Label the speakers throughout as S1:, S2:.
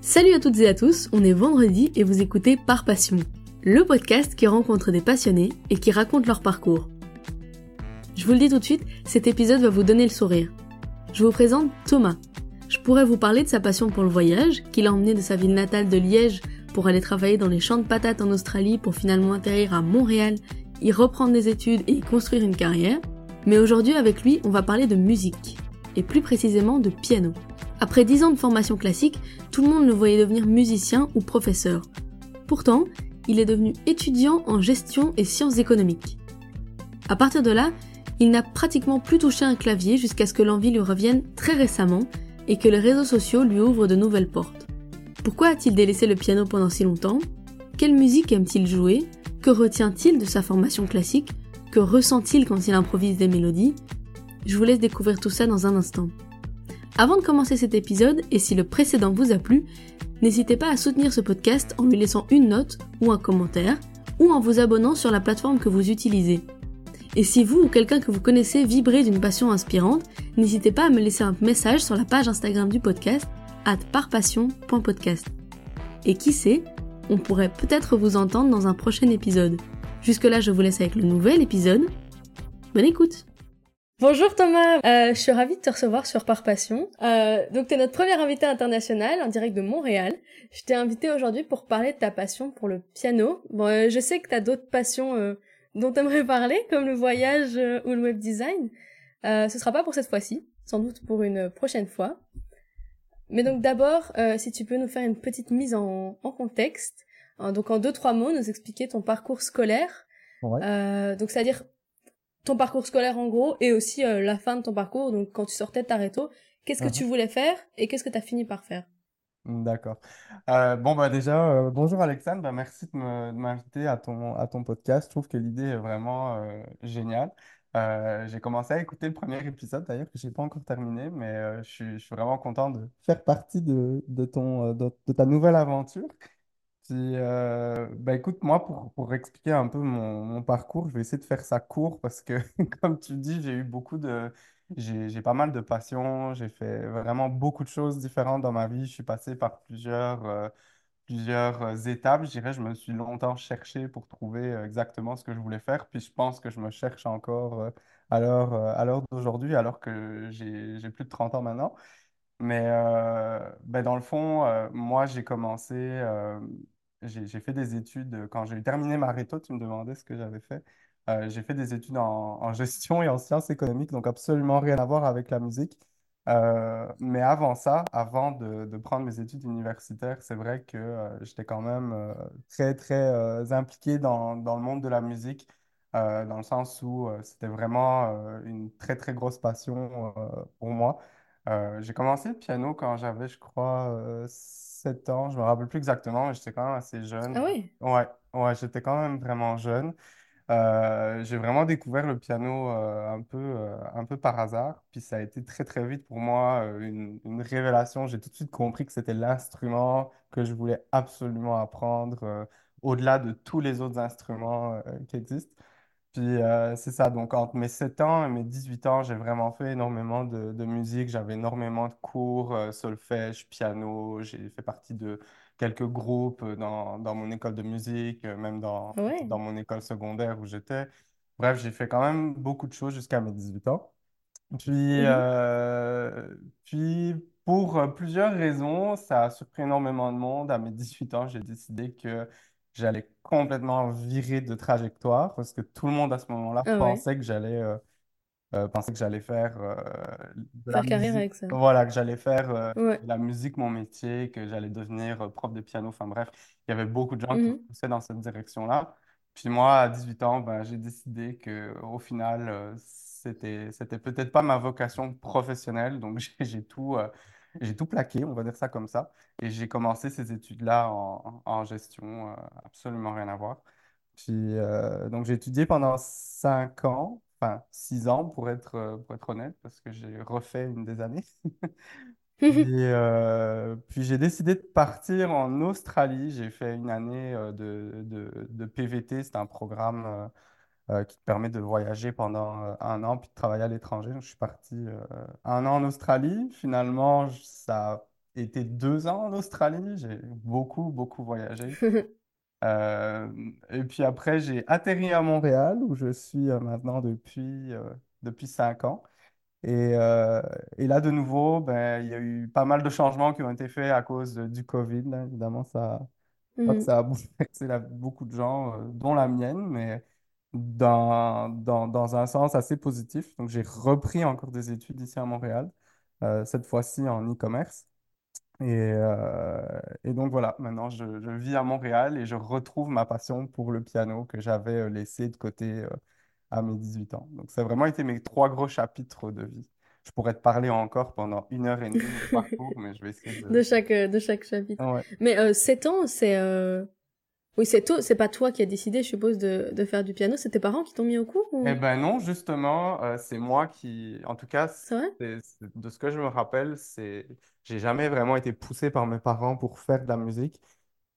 S1: Salut à toutes et à tous, on est vendredi et vous écoutez Par Passion, le podcast qui rencontre des passionnés et qui raconte leur parcours. Je vous le dis tout de suite, cet épisode va vous donner le sourire. Je vous présente Thomas. Je pourrais vous parler de sa passion pour le voyage, qu'il a emmené de sa ville natale de Liège pour aller travailler dans les champs de patates en Australie pour finalement atterrir à Montréal, y reprendre des études et y construire une carrière. Mais aujourd'hui avec lui, on va parler de musique, et plus précisément de piano. Après 10 ans de formation classique, tout le monde le voyait devenir musicien ou professeur. Pourtant, il est devenu étudiant en gestion et sciences économiques. À partir de là, il n'a pratiquement plus touché un clavier jusqu'à ce que l'envie lui revienne très récemment et que les réseaux sociaux lui ouvrent de nouvelles portes. Pourquoi a-t-il délaissé le piano pendant si longtemps? Quelle musique aime-t-il jouer? Que retient-il de sa formation classique? Que ressent-il quand il improvise des mélodies? Je vous laisse découvrir tout ça dans un instant. Avant de commencer cet épisode, et si le précédent vous a plu, n'hésitez pas à soutenir ce podcast en lui laissant une note ou un commentaire, ou en vous abonnant sur la plateforme que vous utilisez. Et si vous ou quelqu'un que vous connaissez vibrez d'une passion inspirante, n'hésitez pas à me laisser un message sur la page Instagram du podcast, at parpassion.podcast. Et qui sait, on pourrait peut-être vous entendre dans un prochain épisode. Jusque-là, je vous laisse avec le nouvel épisode. Bonne écoute Bonjour Thomas, euh, je suis ravie de te recevoir sur Par Passion. Euh, donc tu es notre premier invité international en direct de Montréal. Je t'ai invité aujourd'hui pour parler de ta passion pour le piano. Bon, euh, je sais que tu as d'autres passions euh, dont tu aimerais parler, comme le voyage euh, ou le web design. Euh, ce sera pas pour cette fois-ci, sans doute pour une prochaine fois. Mais donc d'abord, si tu peux nous faire une petite mise en, en contexte, hein, donc en deux trois mots, nous expliquer ton parcours scolaire.
S2: Ouais.
S1: donc c'est-à-dire ton parcours scolaire en gros et aussi euh, la fin de ton parcours, donc quand tu sortais de ta réto, qu'est-ce que
S2: Mhm.
S1: tu voulais faire et qu'est-ce que tu as fini par faire?
S2: D'accord. Euh, bon, bah déjà, euh, bonjour Alexandre, bah, merci de m'inviter à ton, à ton podcast. Je trouve que l'idée est vraiment géniale. J'ai commencé à écouter le premier épisode d'ailleurs, que j'ai pas encore terminé, mais je suis, je suis vraiment content de faire partie de, de ton, de, de ta nouvelle aventure. Puis, euh, bah écoute, moi, pour, pour expliquer un peu mon, mon parcours, je vais essayer de faire ça court parce que, comme tu dis, j'ai eu beaucoup de... J'ai, j'ai pas mal de passions, j'ai fait vraiment beaucoup de choses différentes dans ma vie. Je suis passé par plusieurs, euh, plusieurs euh, étapes, je dirais. Je me suis longtemps cherché pour trouver exactement ce que je voulais faire. Puis je pense que je me cherche encore à l'heure, d'aujourd'hui, alors que j'ai, j'ai plus de 30 ans maintenant. Mais ben dans le fond, moi, j'ai commencé, j'ai, fait des études, euh, quand j'ai terminé ma réto, tu me demandais ce que j'avais fait. Euh, j'ai fait des études en, gestion et en sciences économiques, donc absolument rien à voir avec la musique. Euh, mais avant ça, avant de, prendre mes études universitaires, c'est vrai que j'étais quand même très, très impliqué dans, dans le monde de la musique, dans le sens où c'était vraiment une très, très grosse passion pour moi. J'ai commencé le piano quand j'avais, je crois, euh, 7 ans. Je me rappelle plus exactement, mais j'étais quand même assez jeune.
S1: Ah oui?
S2: Ouais, ouais, j'étais quand même vraiment jeune. Euh, j'ai vraiment découvert le piano euh, un peu, euh, un peu par hasard. Puis ça a été très, très vite pour moi une, une révélation. J'ai tout de suite compris que c'était l'instrument que je voulais absolument apprendre, au-delà de tous les autres instruments qui existent. Puis euh, c'est ça, donc entre mes 7 ans et mes 18 ans, j'ai vraiment fait énormément de, de musique. J'avais énormément de cours, euh, solfège, piano. J'ai fait partie de quelques groupes euh, dans, dans mon école de musique, euh, même dans,
S1: Ouais.
S2: dans mon école secondaire où j'étais. Bref, j'ai fait quand même beaucoup de choses jusqu'à mes 18 ans. Puis,
S1: Mhm.
S2: euh, puis pour euh, plusieurs raisons, ça a surpris énormément de monde. À mes 18 ans, j'ai décidé que j'allais complètement virer de trajectoire parce que tout le monde à ce moment-là
S1: Ah ouais,
S2: pensait que j'allais euh, euh, pensait que j'allais faire euh, de la
S1: faire carrière
S2: musique.
S1: avec ça.
S2: Voilà, que j'allais faire
S1: Ouais.
S2: de la musique mon métier, que j'allais devenir prof de piano. Enfin bref, il y avait beaucoup de gens qui
S1: Mhm.
S2: poussaient dans cette direction-là. Puis moi, à 18 ans, ben, j'ai décidé que au final, c'était, c'était peut-être pas ma vocation professionnelle. Donc j'ai tout, j'ai tout plaqué, on va dire ça comme ça. Et j'ai commencé ces études-là en, en gestion, euh, absolument rien à voir. Puis, euh, donc, j'ai étudié pendant cinq ans, enfin six ans pour être, euh, pour être honnête, parce que j'ai refait une des années. Puis, euh, puis j'ai décidé de partir en Australie. J'ai fait une année euh, de, de, de PVT. C'est un programme euh, qui te permet de voyager pendant euh, un an puis de travailler à l'étranger. Donc, je suis parti euh, un an en Australie. Finalement, ça a été deux ans en Australie. J'ai beaucoup, beaucoup voyagé. Euh, et puis après, j'ai atterri à Montréal, où je suis maintenant depuis, depuis cinq ans. Et, euh, et là, de nouveau, ben, il y a eu pas mal de changements qui ont été faits à cause de- du Covid. là. Évidemment, ça,
S1: Mhm.
S2: ça a bouleversé beaucoup de gens, euh, dont la mienne, mais dans, dans, dans un sens assez positif. Donc, j'ai repris encore des études ici à Montréal, euh, cette fois-ci en e-commerce. Et, euh, et donc voilà, maintenant je, je vis à Montréal et je retrouve ma passion pour le piano que j'avais euh, laissé de côté euh, à mes 18 ans. Donc ça a vraiment été mes trois gros chapitres de vie. Je pourrais te parler encore pendant une heure et demie de parcours, mais je vais essayer de...
S1: De chaque, de chaque chapitre.
S2: Ouais.
S1: Mais euh, 7 ans, c'est... Oui, c'est toi, c'est pas toi qui as décidé, je suppose, de, de faire du piano. C'est tes parents qui t'ont mis au cours
S2: Eh ben non, justement, euh, c'est moi qui, en tout cas,
S1: C'est vrai?
S2: c'est- c'est- de ce que je me rappelle, c'est, j'ai jamais vraiment été poussé par mes parents pour faire de la musique.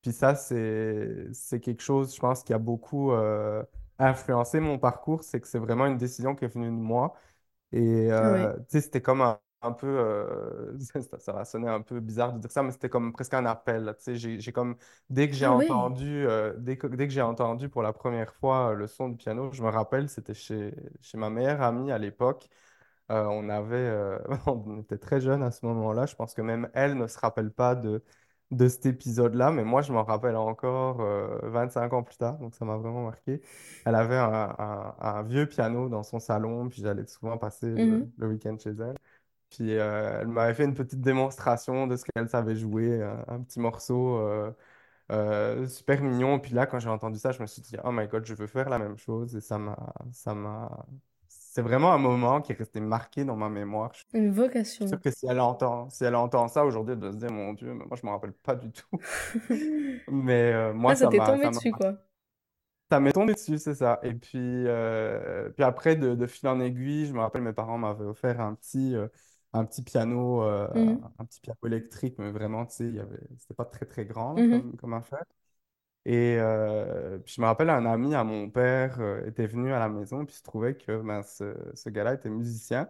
S2: Puis ça, c'est, c'est quelque chose, je pense, qui a beaucoup euh, influencé mon parcours, c'est que c'est vraiment une décision qui est venue de moi. Et
S1: ouais.
S2: euh, tu sais, c'était comme un, un peu, euh, ça, ça va sonner un peu bizarre de dire ça, mais c'était comme presque un appel. Tu sais, j'ai, j'ai comme, dès que j'ai
S1: Ah
S2: entendu, euh, dès que, dès que j'ai entendu pour la première fois euh, le son du piano, je me rappelle, c'était chez, chez ma meilleure amie à l'époque. On avait, on était très jeunes à ce moment-là. Je pense que même elle ne se rappelle pas de, de cet épisode-là, mais moi, je m'en rappelle encore euh, cinq ans plus tard, donc ça m'a vraiment marqué. Elle avait un, un- un vieux piano dans son salon, puis j'allais souvent passer le, le week-end chez elle. Puis euh, elle m'avait fait une petite démonstration de ce qu'elle savait jouer, un, un petit morceau euh, euh, super mignon. Puis là, quand j'ai entendu ça, je me suis dit, oh my God, je veux faire la même chose. Et ça m'a, ça m'a... C'est vraiment un moment qui est resté marqué dans ma mémoire. Je suis
S1: Une
S2: sûr
S1: vocation.
S2: que si elle entend, si elle entend ça aujourd'hui, elle doit se dire, mon Dieu, mais moi, je me rappelle pas du tout. Mais euh, moi,
S1: Ah, ça
S2: ça
S1: t'est
S2: m'a,
S1: tombé
S2: ça m'a
S1: dessus, quoi.
S2: ça m'est tombé dessus, c'est ça. Et puis, euh, puis après, de, de fil en aiguille, je me rappelle, mes parents m'avaient offert un petit, euh, un petit piano, euh,
S1: Mhm.
S2: un petit piano électrique, mais vraiment, tu sais, il y avait, c'était pas très, très grand là,
S1: Mhm.
S2: comme, comme affaire. Et euh, puis je me rappelle, un ami à mon père euh, était venu à la maison, puis il se trouvait que ben, ce, ce gars-là était musicien.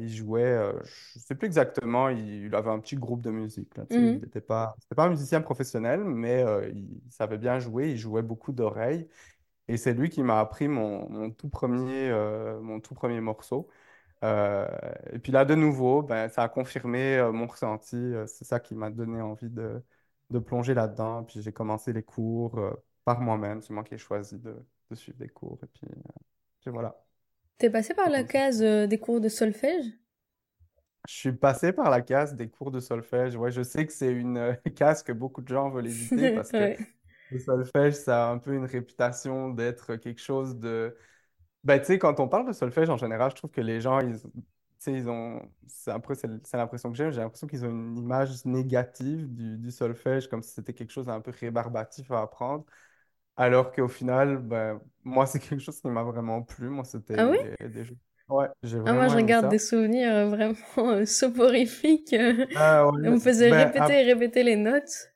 S2: Il jouait, je sais plus exactement, il, il avait un petit groupe de musique. Là, tu sais. il n'était pas, c'était pas un musicien professionnel, mais il, il savait bien jouer, il jouait beaucoup d'oreilles. Et c'est lui qui m'a appris mon, mon tout premier, mon tout premier morceau. Euh, et puis là, de nouveau, ben, ça a confirmé euh, mon ressenti. Euh, c'est ça qui m'a donné envie de, de plonger là-dedans. Puis j'ai commencé les cours par moi-même. C'est moi qui ai choisi de, de suivre des cours. Et puis, puis voilà,
S1: T'es passé par la case des cours de solfège?
S2: Je suis passé par la case des cours de solfège. Ouais, je sais que c'est une case que beaucoup de gens veulent éviter parce que
S1: Ouais.
S2: le solfège, ça a un peu une réputation d'être quelque chose de Ben, tu sais, quand on parle de solfège, en général, je trouve que les gens, ils, tu sais, ils ont, c'est l'impression que j'ai, j'ai l'impression qu'ils ont une image négative du, du solfège, comme si c'était quelque chose d'un peu rébarbatif à apprendre, alors qu'au final, ben, moi, c'est quelque chose qui m'a vraiment plu. Moi,
S1: Ah oui?
S2: c'était des jeux. Ouais, j'ai
S1: Ah, moi,
S2: vraiment
S1: je
S2: aimé
S1: regarde
S2: ça.
S1: des souvenirs euh, vraiment euh, soporifiques. euh.
S2: Ah
S1: on me faisait
S2: ben,
S1: répéter
S2: ap-
S1: et répéter les notes.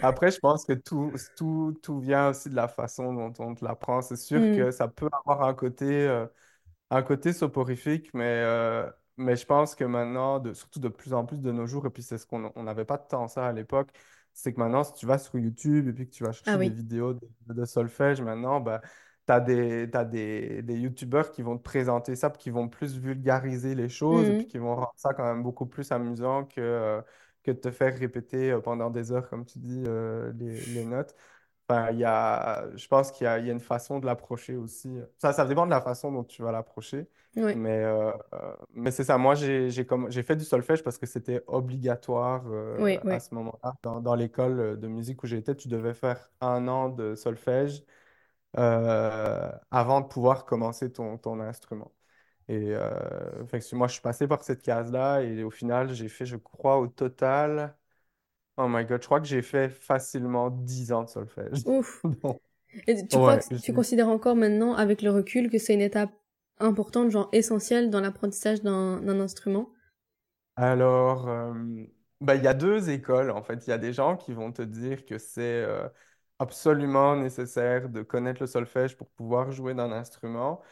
S2: Après, je pense que tout, tout, tout vient aussi de la façon dont on te l'apprend. C'est sûr que ça peut avoir un côté. euh, un côté soporifique, mais, euh, mais je pense que maintenant, de, surtout de plus en plus de nos jours, et puis c'est ce qu'on on n'avait pas tant ça à l'époque, c'est que maintenant, si tu vas sur YouTube et puis que tu vas
S1: Ah
S2: chercher des vidéos de, de solfège, maintenant, ben, tu as des, des, des YouTubeurs qui vont te présenter ça, puis qui vont plus vulgariser les choses, et puis
S1: Hmm.
S2: qui vont rendre ça quand même beaucoup plus amusant que, euh, que de te faire répéter euh, pendant des heures, comme tu dis, euh, les, les notes. Enfin, il y a, je pense qu'il y a, il y a une façon de l'approcher aussi. Ça, ça dépend de la façon dont tu vas l'approcher. Mais, euh, mais c'est ça. Moi, j'ai, fait du solfège parce que c'était obligatoire euh,
S1: Oui,
S2: à
S1: oui.
S2: ce moment-là. Dans, dans l'école de musique où j'étais, tu devais faire un an de solfège avant de pouvoir commencer ton, ton instrument. Et euh, fait que moi, je suis passé par cette case-là et au final, j'ai fait, je crois, au total. Oh my God, je crois que j'ai fait facilement 10 ans de solfège.
S1: Ouf.
S2: Bon,
S1: Et tu crois
S2: ouais.
S1: que tu
S2: j'ai-
S1: considères encore maintenant, avec le recul, que c'est une étape importante, genre essentielle dans l'apprentissage d'un d'un instrument?
S2: Alors, euh, bah, il y a deux écoles en fait. Il y a des gens qui vont te dire que c'est euh, absolument nécessaire de connaître le solfège pour pouvoir jouer d'un instrument.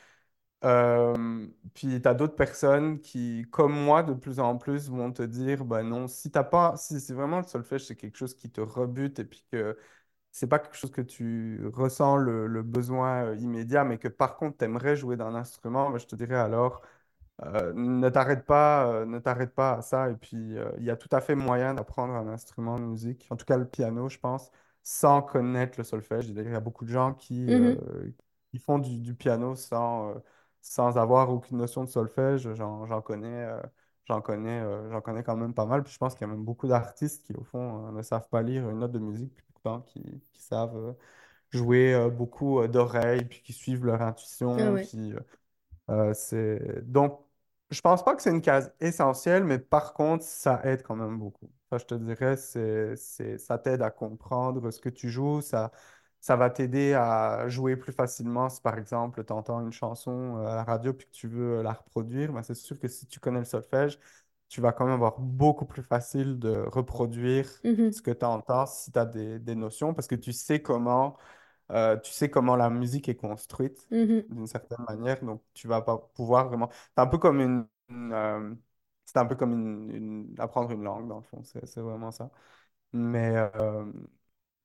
S2: Euh, puis tu as d'autres personnes qui, comme moi, de plus en plus vont te dire, bah non, si t'as pas, si c'est vraiment le solfège, c'est quelque chose qui te rebute et puis que c'est pas quelque chose que tu ressens le, le besoin euh, immédiat, mais que par contre tu aimerais jouer d'un instrument, bah, je te dirais alors, euh, ne t'arrête pas, euh, ne t'arrête pas à ça. Et puis, il y a tout à fait moyen d'apprendre un instrument de musique, en tout cas le piano, je pense, sans connaître le solfège. Il y a beaucoup de gens qui,
S1: Mhm.
S2: qui font du, du piano sans, sans avoir aucune notion de solfège. J'en, connais, euh, j'en connais, euh, j'en connais quand même pas mal. Puis je pense qu'il y a même beaucoup d'artistes qui, au fond, euh, ne savent pas lire une note de musique, puis pourtant qui, qui savent euh, jouer euh, beaucoup euh, d'oreilles, puis qui suivent leur
S1: Ah
S2: intuition.
S1: ouais.
S2: Puis, euh, euh, c'est... Donc, je pense pas que c'est une case essentielle, mais par contre, ça aide quand même beaucoup. Ça, je te dirais, c'est, ça t'aide à comprendre ce que tu joues, ça, ça va t'aider à jouer plus facilement. Si par exemple, tu entends une chanson euh, à la radio puis que tu veux euh, la reproduire, ben, c'est sûr que si tu connais le solfège, tu vas quand même avoir beaucoup plus facile de reproduire ce
S1: Mhm.
S2: que tu entends si tu as des, des notions, parce que tu sais comment euh, tu sais comment la musique est construite
S1: Mhm.
S2: d'une certaine manière, donc tu vas pas pouvoir vraiment. C'est un peu comme une, une, euh, c'est un peu comme une, une- apprendre une langue dans le fond, c'est c'est vraiment ça. Mais euh,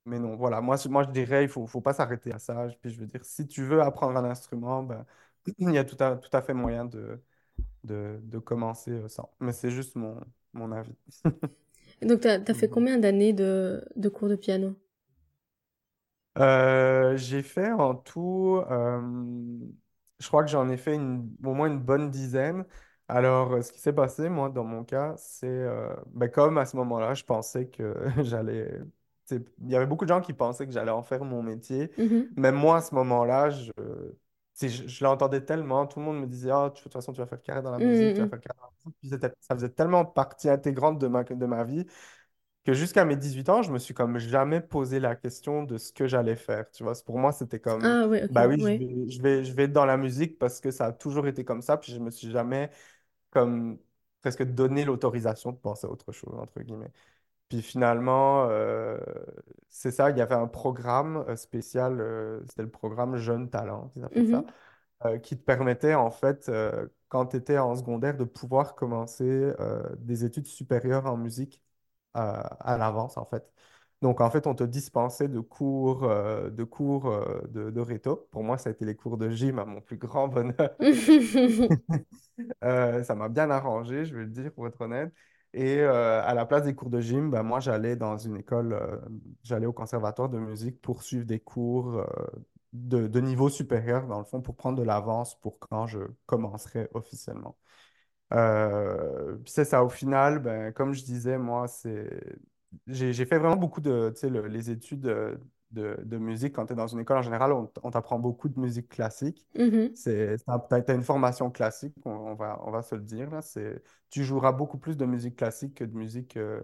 S2: mais non, voilà, moi je- moi je dirais il faut faut pas s'arrêter à ça. Puis je veux dire, si tu veux apprendre un instrument, ben il y a tout à tout à fait moyen de de, de commencer euh, sans. Mais c'est juste mon mon avis.
S1: Donc, t'as, t'as fait combien d'années de, de cours de piano?
S2: Euh, j'ai fait en tout, euh, je crois que j'en ai fait une- au moins une bonne dizaine. Alors, euh, ce qui s'est passé, moi, dans mon cas, c'est, euh, ben, comme à ce moment-là, je pensais que j'allais, tu il y avait beaucoup de gens qui pensaient que j'allais en faire mon métier.
S1: Mhm.
S2: Même moi, à ce moment-là, je, je, je l'entendais tellement, tout le monde me disait, tu- de toute façon, tu vas faire carrière dans la musique, tu vas
S1: Mhm.
S2: faire carrière dans la musique. Ça faisait tellement partie intégrante de ma, de ma vie que jusqu'à mes 18 ans, je me suis comme jamais posé la question de ce que j'allais faire. Tu vois, pour moi, c'était comme,
S1: Ah ouais,
S2: bah oui, je vais, je vais, je vais être dans la musique parce que ça a toujours été comme ça. Puis je me suis jamais comme presque donné l'autorisation de penser à autre chose, entre guillemets. Puis finalement, euh, c'est ça, il y avait un programme euh, spécial, euh, c'était le programme Jeune Talent, ils appellent ça
S1: Mhm.
S2: euh, qui te permettait, en fait, quand tu étais en secondaire, de pouvoir commencer des études supérieures en musique à l'avance, en fait. Donc, en fait, on te dispensait de cours, de, cours de, de réto. Pour moi, ça a été les cours de gym à mon plus grand bonheur. Ça m'a bien arrangé, je vais le dire, pour être honnête. Et euh, à la place des cours de gym, ben, moi, j'allais dans une école, euh, j'allais au conservatoire de musique pour suivre des cours euh, de, niveau supérieur, dans le fond, pour prendre de l'avance pour quand je commencerai officiellement. C'est ça, au final, ben, comme je disais, moi, c'est... J'ai, fait vraiment beaucoup de, le- les études de, de musique. Quand tu es dans une école, en général, on, t'apprend beaucoup de musique classique.
S1: Mhm.
S2: C'est, c'est t'as, t'as une formation classique, on, on va, on va se le dire, là. C'est, tu joueras beaucoup plus de musique classique que de musique euh,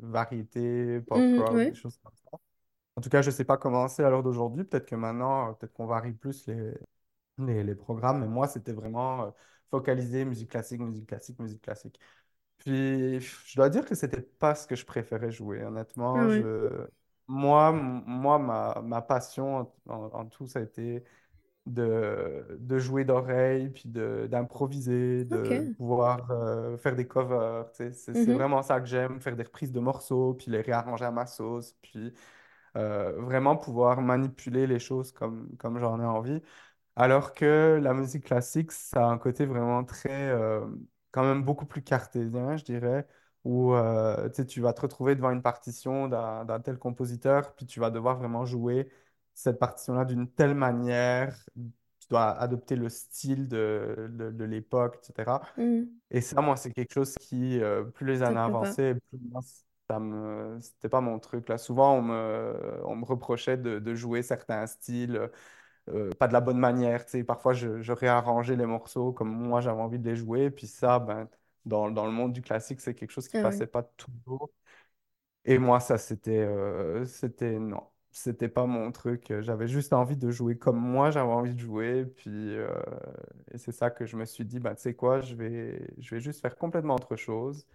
S2: variété, pop
S1: Mhm,
S2: rock, des choses comme ça. En tout cas, je sais pas comment c'est à l'heure d'aujourd'hui. Peut-être que maintenant, euh, peut-être qu'on varie plus les, les, les programmes, mais moi, c'était vraiment euh, focalisé musique classique, musique classique, musique classique. Puis, je dois dire que c'était pas ce que je préférais jouer,
S1: Ah
S2: honnêtement.
S1: ouais.
S2: Je... Moi, moi ma, ma passion en, tout, ça a été de, de jouer d'oreille, puis de, d'improviser, de pouvoir euh, faire des covers. C'est,
S1: Mhm.
S2: vraiment ça que j'aime, faire des reprises de morceaux, puis les réarranger à ma sauce, puis euh, vraiment pouvoir manipuler les choses comme, comme j'en ai envie. Alors que la musique classique, ça a un côté vraiment très, euh, quand même beaucoup plus cartésien, je dirais, où euh, tu sais, tu vas te retrouver devant une partition d'un d'un tel compositeur, puis tu vas devoir vraiment jouer cette partition-là d'une telle manière, tu dois adopter le style de, de, de l'époque, etc.
S1: Mhm.
S2: Et ça, moi, c'est quelque chose qui, euh, plus les
S1: Ça
S2: années
S1: plaît pas.
S2: avançaient, plus moi, ça me, c'était pas mon truc. Là, souvent, on me, on me reprochait de, de jouer certains styles euh, pas de la bonne manière. Tu sais, parfois, je, je réarrangeais les morceaux comme moi j'avais envie de les jouer. Puis ça, ben, dans, dans le monde du classique, c'est quelque chose qui
S1: Ah ouais.
S2: passait pas toujours. Et moi, ça, c'était, euh, c'était, non, c'était pas mon truc. J'avais juste envie de jouer comme moi j'avais envie de jouer. Puis, euh, et c'est ça que je me suis dit, ben, tu sais quoi, je vais, je vais juste faire complètement autre chose.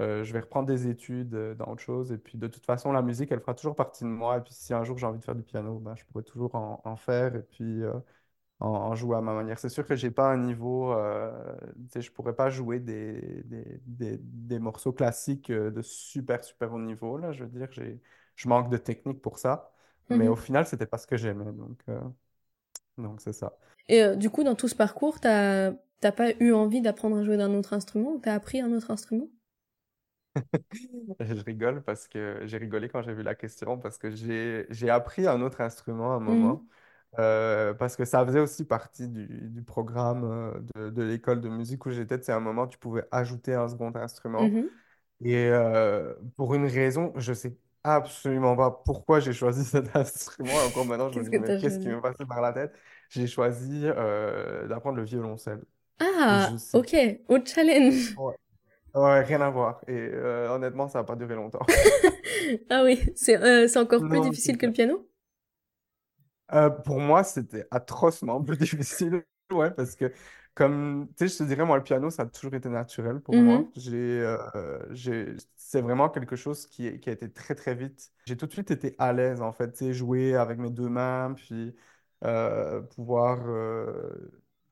S2: Euh, je vais reprendre des études euh, dans autre chose. Et puis, de toute façon, la musique, elle fera toujours partie de moi. Et puis, si un jour j'ai envie de faire du piano, ben, je pourrais toujours en, en faire. Et puis, en, en jouer à ma manière. C'est sûr que j'ai pas un niveau, euh, je pourrais pas jouer des, des, des, des morceaux classiques euh, de super, super haut niveau, là. Je veux dire, j'ai, je manque de technique pour ça. Mais au
S1: Mhm.
S2: final, c'était pas ce que j'aimais. Donc, euh, donc c'est ça.
S1: Et euh, du coup, dans tout ce parcours, t'as t'as pas eu envie d'apprendre à jouer d'un autre instrument ou t'as appris un autre instrument?
S2: Je rigole parce que j'ai rigolé quand j'ai vu la question parce que j'ai j'ai appris un autre instrument à un moment
S1: Mhm.
S2: Euh, parce que ça faisait aussi partie du, du programme euh, de, de l'école de musique où j'étais. C'est un moment tu pouvais ajouter un second instrument
S1: Mhm.
S2: et euh, pour une raison, je sais absolument pas pourquoi j'ai choisi cet instrument. Encore maintenant, je me dis mais qu'est-ce qui m'est passé par la tête? J'ai choisi euh, d'apprendre le violoncelle.
S1: Ah,
S2: sais.
S1: ok, au challenge.
S2: Ouais, Ouais, rien à voir. Et honnêtement, ça n'a pas duré longtemps.
S1: Ah oui, c'est encore plus
S2: Non,
S1: difficile que le piano?
S2: Euh, pour moi, c'était atrocement plus difficile, ouais, parce que, comme, tu sais, je te dirais, moi, le piano, ça a toujours été naturel pour moi. J'ai, euh, j'ai, c'est vraiment quelque chose qui, qui a été très, très vite. J'ai tout de suite été à l'aise, en fait, tu sais, jouer avec mes deux mains, puis euh, pouvoir,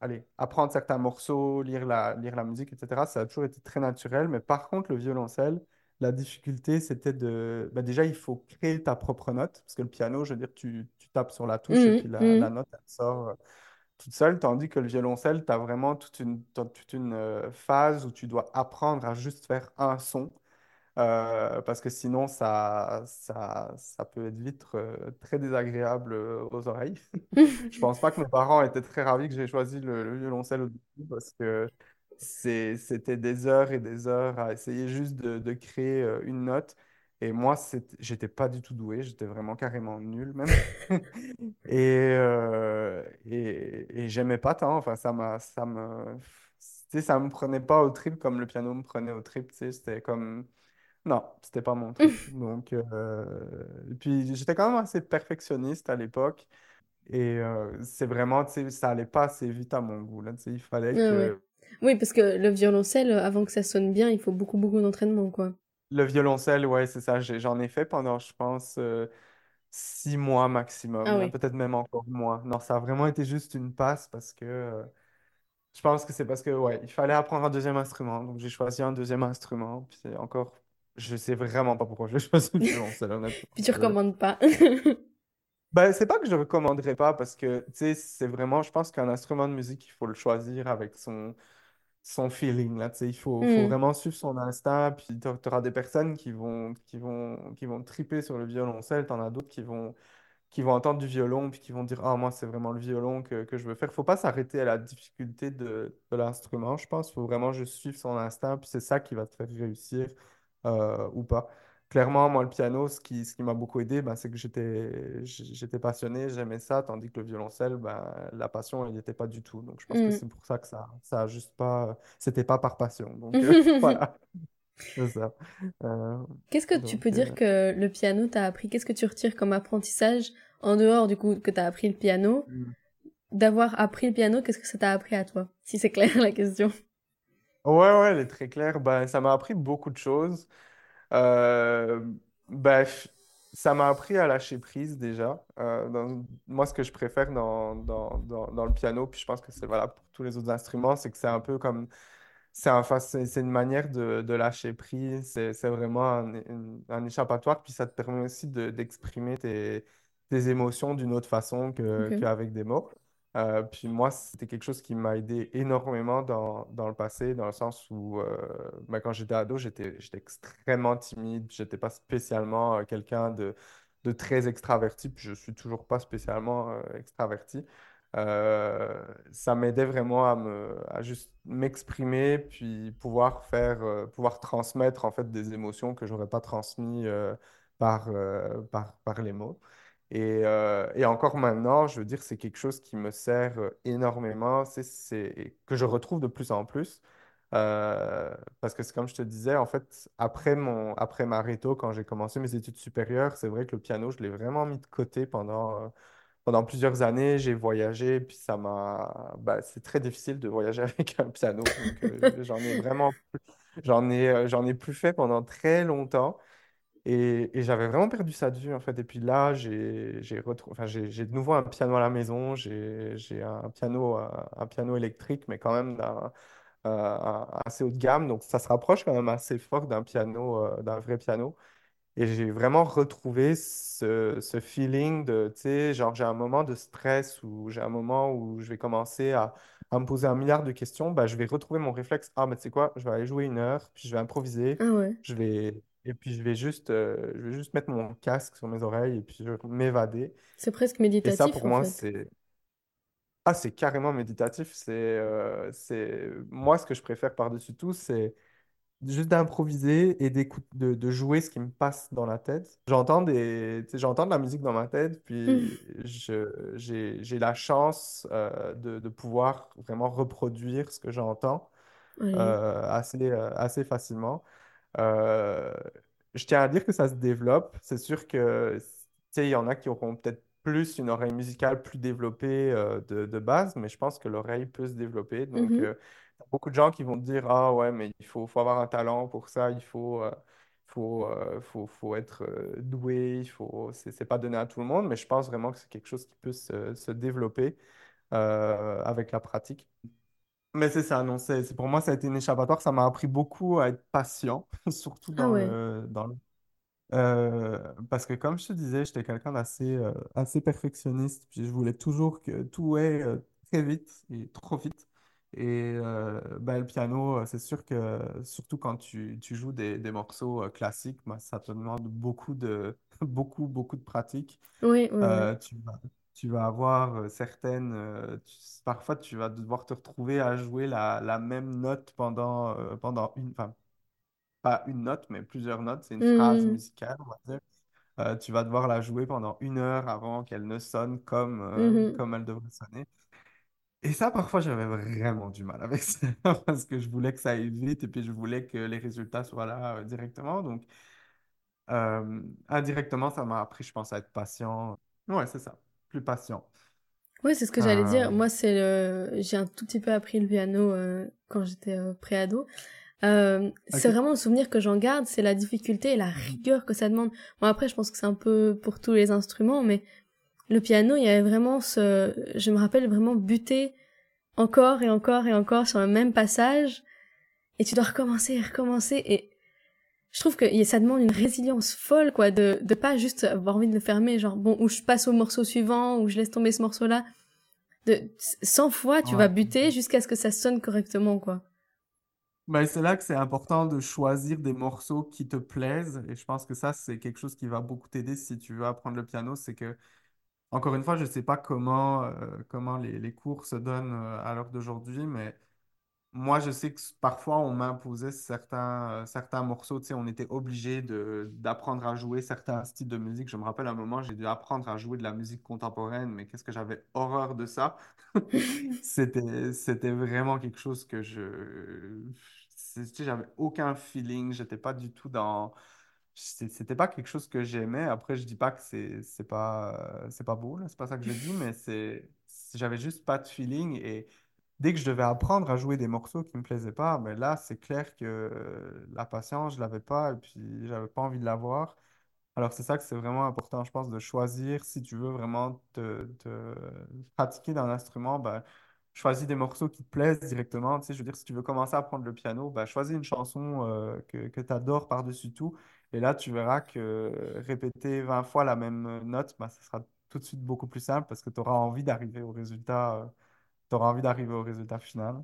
S2: allez, apprendre certains morceaux, lire la, lire la musique, etc. Ça a toujours été très naturel, mais par contre, le violoncelle, la difficulté, c'était de... bah, déjà, il faut créer ta propre note, parce que le piano, je veux dire, tu, tu tapes sur la touche et
S1: Mhm.
S2: puis la, la
S1: Mhm.
S2: note, elle sort euh, toute seule, tandis que le violoncelle, tu as vraiment toute une, toute une euh, phase où tu dois apprendre à juste faire un son, euh, parce que sinon, ça, ça, ça peut être vite euh, très désagréable euh, aux oreilles. Je pense pas que mes parents étaient très ravis que j'ai choisi le, le violoncelle au début parce que c'était des heures et des heures à essayer juste de, de créer euh, une note. Et moi, j'étais pas du tout doué, j'étais vraiment carrément nul même. Et, euh, et, et j'aimais pas tant, enfin, ça ça me, ça me prenait pas au trip comme le piano me prenait au trip, c'était comme, non, c'était pas mon trip. Donc, euh, et puis j'étais quand même assez perfectionniste à l'époque. Et euh, c'est vraiment, ça allait pas assez vite à mon goût, là, il fallait que
S1: Oui, parce que le violoncelle, avant que ça sonne bien, il faut beaucoup, beaucoup d'entraînement, quoi.
S2: le violoncelle, ouais, c'est ça, j'ai- j'en ai fait pendant, je pense, euh, six mois
S1: Ah
S2: maximum, là,
S1: oui.
S2: peut-être même encore moins. Non, ça a vraiment été juste une passe parce que euh, je pense que c'est parce que, ouais, il fallait apprendre un deuxième instrument, donc j'ai choisi un deuxième instrument, puis c'est encore, je sais vraiment pas pourquoi j'ai choisi le violoncelle, honnêtement.
S1: Puis tu
S2: Euh,
S1: recommandes pas.
S2: Ben, c'est pas que je recommanderais pas parce que, tu sais, c'est vraiment, je pense qu'un instrument de musique, il faut le choisir avec son, son feeling, là, tu il faut, faut
S1: Hmm.
S2: vraiment suivre son instinct, puis tu auras des personnes qui vont, qui vont, qui vont triper sur le violoncelle, t'en as d'autres qui vont, qui vont entendre du violon, puis qui vont dire, ah, moi, c'est vraiment le violon que, que je veux faire. Faut pas s'arrêter à la difficulté de, de l'instrument, je pense, faut vraiment juste suivre son instinct, puis c'est ça qui va te faire réussir euh, ou pas. Clairement, moi, le piano, ce qui, ce qui m'a beaucoup aidé, ben, c'est que j'étais, j'étais passionné, j'aimais ça, tandis que le violoncelle, ben, la passion, elle n'y était pas du tout. Donc, je pense que
S1: Hmm.
S2: c'est pour ça que ça, ça a juste pas, c'était pas par passion. Donc, euh, voilà, c'est ça. Euh,
S1: Qu'est-ce que tu peux dire
S2: euh,
S1: que le piano t'a appris? Qu'est-ce que tu retires comme apprentissage en dehors du coup que t'as appris le piano?
S2: mm.
S1: D'avoir appris le piano, qu'est-ce que ça t'a appris à toi? Si c'est clair la question.
S2: ouais, ouais, elle est très claire. Ben, ça m'a appris beaucoup de choses. Euh, bref, ça m'a appris à lâcher prise déjà. Euh, dans- moi, ce que je préfère dans, dans, dans, le piano, puis je pense que c'est valable pour tous les autres instruments, c'est que c'est un peu comme, c'est un, une manière de, de lâcher prise, c'est vraiment un, un échappatoire, puis ça te permet aussi de- d'exprimer tes, tes émotions d'une autre façon qu'avec des mots. Euh, puis moi, c'était quelque chose qui m'a aidé énormément dans, dans le passé, dans le sens où euh, ben, quand j'étais ado, j'étais, extrêmement timide, j'étais pas spécialement euh, quelqu'un de, de très extraverti, puis je suis toujours pas spécialement extraverti. Ça m'aidait vraiment à me, à juste m'exprimer, puis pouvoir faire, pouvoir transmettre en fait des émotions que j'aurais pas transmises par, par, par les mots. Et, euh, et encore maintenant, je veux dire, c'est quelque chose qui me sert euh, énormément, c'est, que je retrouve de plus en plus. Euh, parce que c'est comme je te disais, en fait, après mon, après ma réto, quand j'ai commencé mes études supérieures, c'est vrai que le piano, je l'ai vraiment mis de côté pendant, pendant plusieurs années. J'ai voyagé, puis ça m'a... bah, c'est très difficile de voyager avec un piano, j'en ai vraiment, j'en ai, j'en ai plus fait pendant très longtemps. Et, et j'avais vraiment perdu ça de vue, en fait. Et puis là, j'ai j'ai retrou- enfin, j'ai j'ai de nouveau un piano à la maison. J'ai j'ai un piano, euh, un piano électrique, mais quand même d'un, euh, un- assez haut de gamme. Donc ça se rapproche quand même assez fort d'un piano, euh, d'un vrai piano. Et j'ai vraiment retrouvé ce, ce feeling de, tu sais, genre j'ai un moment de stress ou j'ai un moment où je vais commencer à, à me poser un milliard de questions, bah, je vais retrouver mon réflexe. Ah, mais tu sais quoi, je vais aller jouer une heure, puis je vais improviser,
S1: Ah ouais.
S2: je vais, et puis je vais juste, euh, je vais juste mettre mon casque sur mes oreilles et puis je vais m'évader.
S1: C'est presque
S2: Et ça,
S1: méditatif
S2: pour
S1: en
S2: moi, c'est, ah, c'est carrément méditatif. C'est, euh, c'est, moi, ce que je préfère par-dessus tout, c'est juste d'improviser et de, de jouer ce qui me passe dans la tête. J'entends des, j'entends de la musique dans ma tête, puis je, j'ai, j'ai la chance euh, de, de pouvoir vraiment reproduire ce que j'entends assez, assez facilement. Euh, je tiens à dire que ça se développe. C'est sûr que, il y en a qui auront peut-être plus une oreille musicale plus développée euh, de, de base, mais je pense que l'oreille peut se développer. Donc,
S1: Mhm.
S2: euh, beaucoup de gens qui vont te dire, ah ouais, mais il faut, faut avoir un talent pour ça, il faut, euh, faut, faut, faut être doué, il faut, c'est pas donné à tout le monde, mais je pense vraiment que c'est quelque chose qui peut se, se développer avec la pratique. Mais c'est ça, non, c'est, pour moi, ça a été une échappatoire. Ça m'a appris beaucoup à être patient, surtout
S1: Ah
S2: dans
S1: ouais.
S2: le, dans le euh, parce que comme je te disais, j'étais quelqu'un d'assez euh, assez perfectionniste, puis je voulais toujours que tout aille euh, très vite et trop vite. Et euh, ben, le piano, euh, c'est sûr que surtout quand tu, tu joues des, des morceaux euh, classiques, ben, ça te demande beaucoup de, beaucoup, beaucoup de pratique.
S1: Oui, oui, oui.
S2: Euh, tu vas, tu vas avoir euh, certaines... euh, tu- parfois, tu vas devoir te retrouver à jouer la, la même note pendant, euh, pendant une... Enfin, pas une note, mais plusieurs notes. C'est une phrase
S1: Mhm.
S2: musicale, on va dire. Euh, tu vas devoir la jouer pendant une heure avant qu'elle ne sonne comme, euh,
S1: Mhm.
S2: comme elle devrait sonner. Et ça, parfois, j'avais vraiment du mal avec ça parce que je voulais que ça aille vite et puis je voulais que les résultats soient là euh, directement. Donc, euh, indirectement, ça m'a appris, je pense, à être patient. Ouais, c'est ça, plus patient.
S1: Ouais, c'est ce que j'allais dire.
S2: Euh,
S1: Moi, c'est le... J'ai un tout petit peu appris le piano euh, quand j'étais euh, préado. Euh, c'est vraiment le souvenir que j'en garde, c'est la difficulté et la rigueur que ça demande. Bon, après, je pense que c'est un peu pour tous les instruments, mais le piano, il y avait vraiment ce... Je me rappelle vraiment buter encore et encore et encore sur le même passage, et tu dois recommencer et recommencer, et je trouve que ça demande une résilience folle, quoi, de, de pas juste avoir envie de le fermer, genre, bon, ou je passe au morceau suivant, ou je laisse tomber ce morceau-là. De 100 fois, tu vas buter jusqu'à ce que ça sonne correctement, quoi.
S2: Ben, c'est là que c'est important de choisir des morceaux qui te plaisent. Et je pense que ça, c'est quelque chose qui va beaucoup t'aider si tu veux apprendre le piano. C'est que Encore une fois, je ne sais pas comment, euh, comment les, les cours se donnent euh, à l'heure d'aujourd'hui, mais moi, je sais que parfois, on m'imposait certains, euh, certains morceaux. Tu sais, on était obligé d'apprendre à jouer certains styles de musique. Je me rappelle un moment, j'ai dû apprendre à jouer de la musique contemporaine, mais qu'est-ce que j'avais horreur de ça. C'était, c'était vraiment quelque chose que je... tu sais, J'avais aucun feeling, j'étais pas du tout dans... C'était pas quelque chose que j'aimais. Après, je dis pas que c'est c'est pas, c'est pas beau, là, c'est pas ça que je dis, mais c'est- J'avais juste pas de feeling et dès que je devais apprendre à jouer des morceaux qui me plaisaient pas, ben là, c'est clair que euh, la patience, je l'avais pas et puis j'avais pas envie de l'avoir. Alors, c'est ça que c'est vraiment important, je pense, de choisir si tu veux vraiment te, te pratiquer d'un instrument, ben, choisis des morceaux qui te plaisent directement. Tu sais, je veux dire, si tu veux commencer à apprendre le piano, ben, choisis une chanson euh, que, que tu adores par-dessus tout. Et là, tu verras que répéter 20 fois la même note, ben, ça sera tout de suite beaucoup plus simple parce que tu auras envie d'arriver au résultat, tu auras envie d'arriver au résultat final.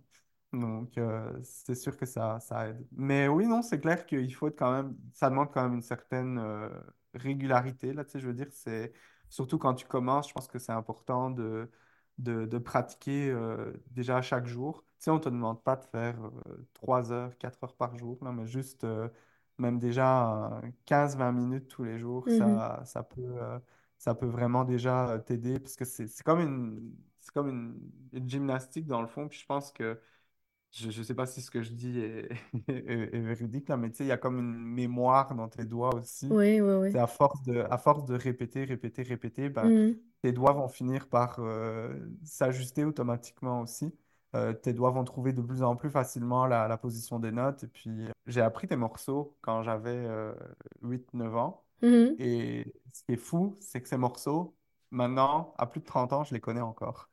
S2: Donc, euh, c'est sûr que ça, ça aide. Mais oui, non, c'est clair qu'il faut être quand même, ça demande quand même une certaine euh, régularité, là, tu sais, je veux dire, c'est surtout quand tu commences, je pense que c'est important de, de, de pratiquer euh, déjà chaque jour. Tu sais, on ne te demande pas de faire euh, 3 heures, 4 heures par jour, là, mais juste même déjà quinze vingt minutes tous les jours,
S1: Mhm.
S2: ça, ça peut, ça peut vraiment déjà t'aider parce que c'est comme une, c'est comme une, une gymnastique dans le fond, puis je pense que je ne sais pas si ce que je dis est, est- est véridique, là, mais tu sais, il y a comme une mémoire dans tes doigts aussi.
S1: Oui, oui, oui.
S2: C'est à force de, à force de répéter, répéter, répéter, ben, tes doigts vont finir par euh, s'ajuster automatiquement aussi. Euh, tes doigts vont trouver de plus en plus facilement la, la position des notes. Et puis, j'ai appris des morceaux quand j'avais euh, 8-9 ans.
S1: Mhm.
S2: Et ce qui est fou, c'est que ces morceaux, maintenant, à plus de 30 ans, je les connais encore.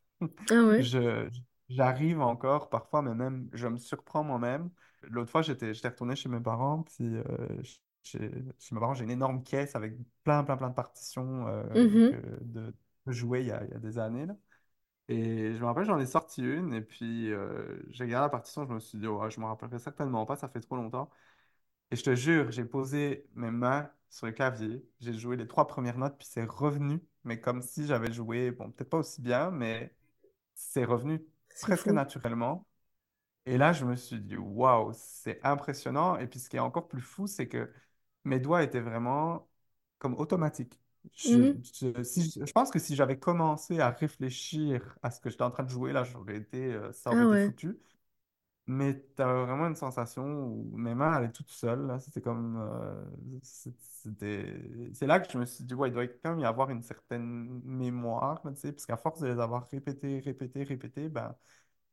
S1: Ah ouais,
S2: Je, j'arrive encore, parfois, mais même, je me surprends moi-même. L'autre fois, j'étais, j'étais retourné chez mes parents, puis euh, chez, chez mes parents, j'ai une énorme caisse avec plein, plein, plein de partitions euh, que,
S1: Mhm.
S2: de, de jouets il y a, il y a des années, là. Et je me rappelle, j'en ai sorti une, et puis euh, j'ai regardé la partition, je me suis dit, ouais, je me rappellerai certainement pas, ça fait trop longtemps. Et je te jure, j'ai posé mes mains sur le clavier, j'ai joué les trois premières notes, puis c'est revenu, mais comme si j'avais joué, bon, peut-être pas aussi bien, mais c'est revenu presque
S1: fou.
S2: naturellement. Et là, je me suis dit, waouh, c'est impressionnant. Et puis ce qui est encore plus fou, c'est que mes doigts étaient vraiment comme automatiques. Je,
S1: Mhm.
S2: je, si, je pense que si j'avais commencé à réfléchir à ce que j'étais en train de jouer, là, j'aurais été, euh, ça aurait
S1: Ah
S2: été
S1: ouais.
S2: foutu. Mais tu as vraiment une sensation où mes mains allaient toutes seules. là. C'était comme. euh, c'était... C'est là que je me suis dit, ouais, il doit quand même y avoir une certaine mémoire, là, tu sais, parce qu'à force de les avoir répétés, répétés, répétés, ben,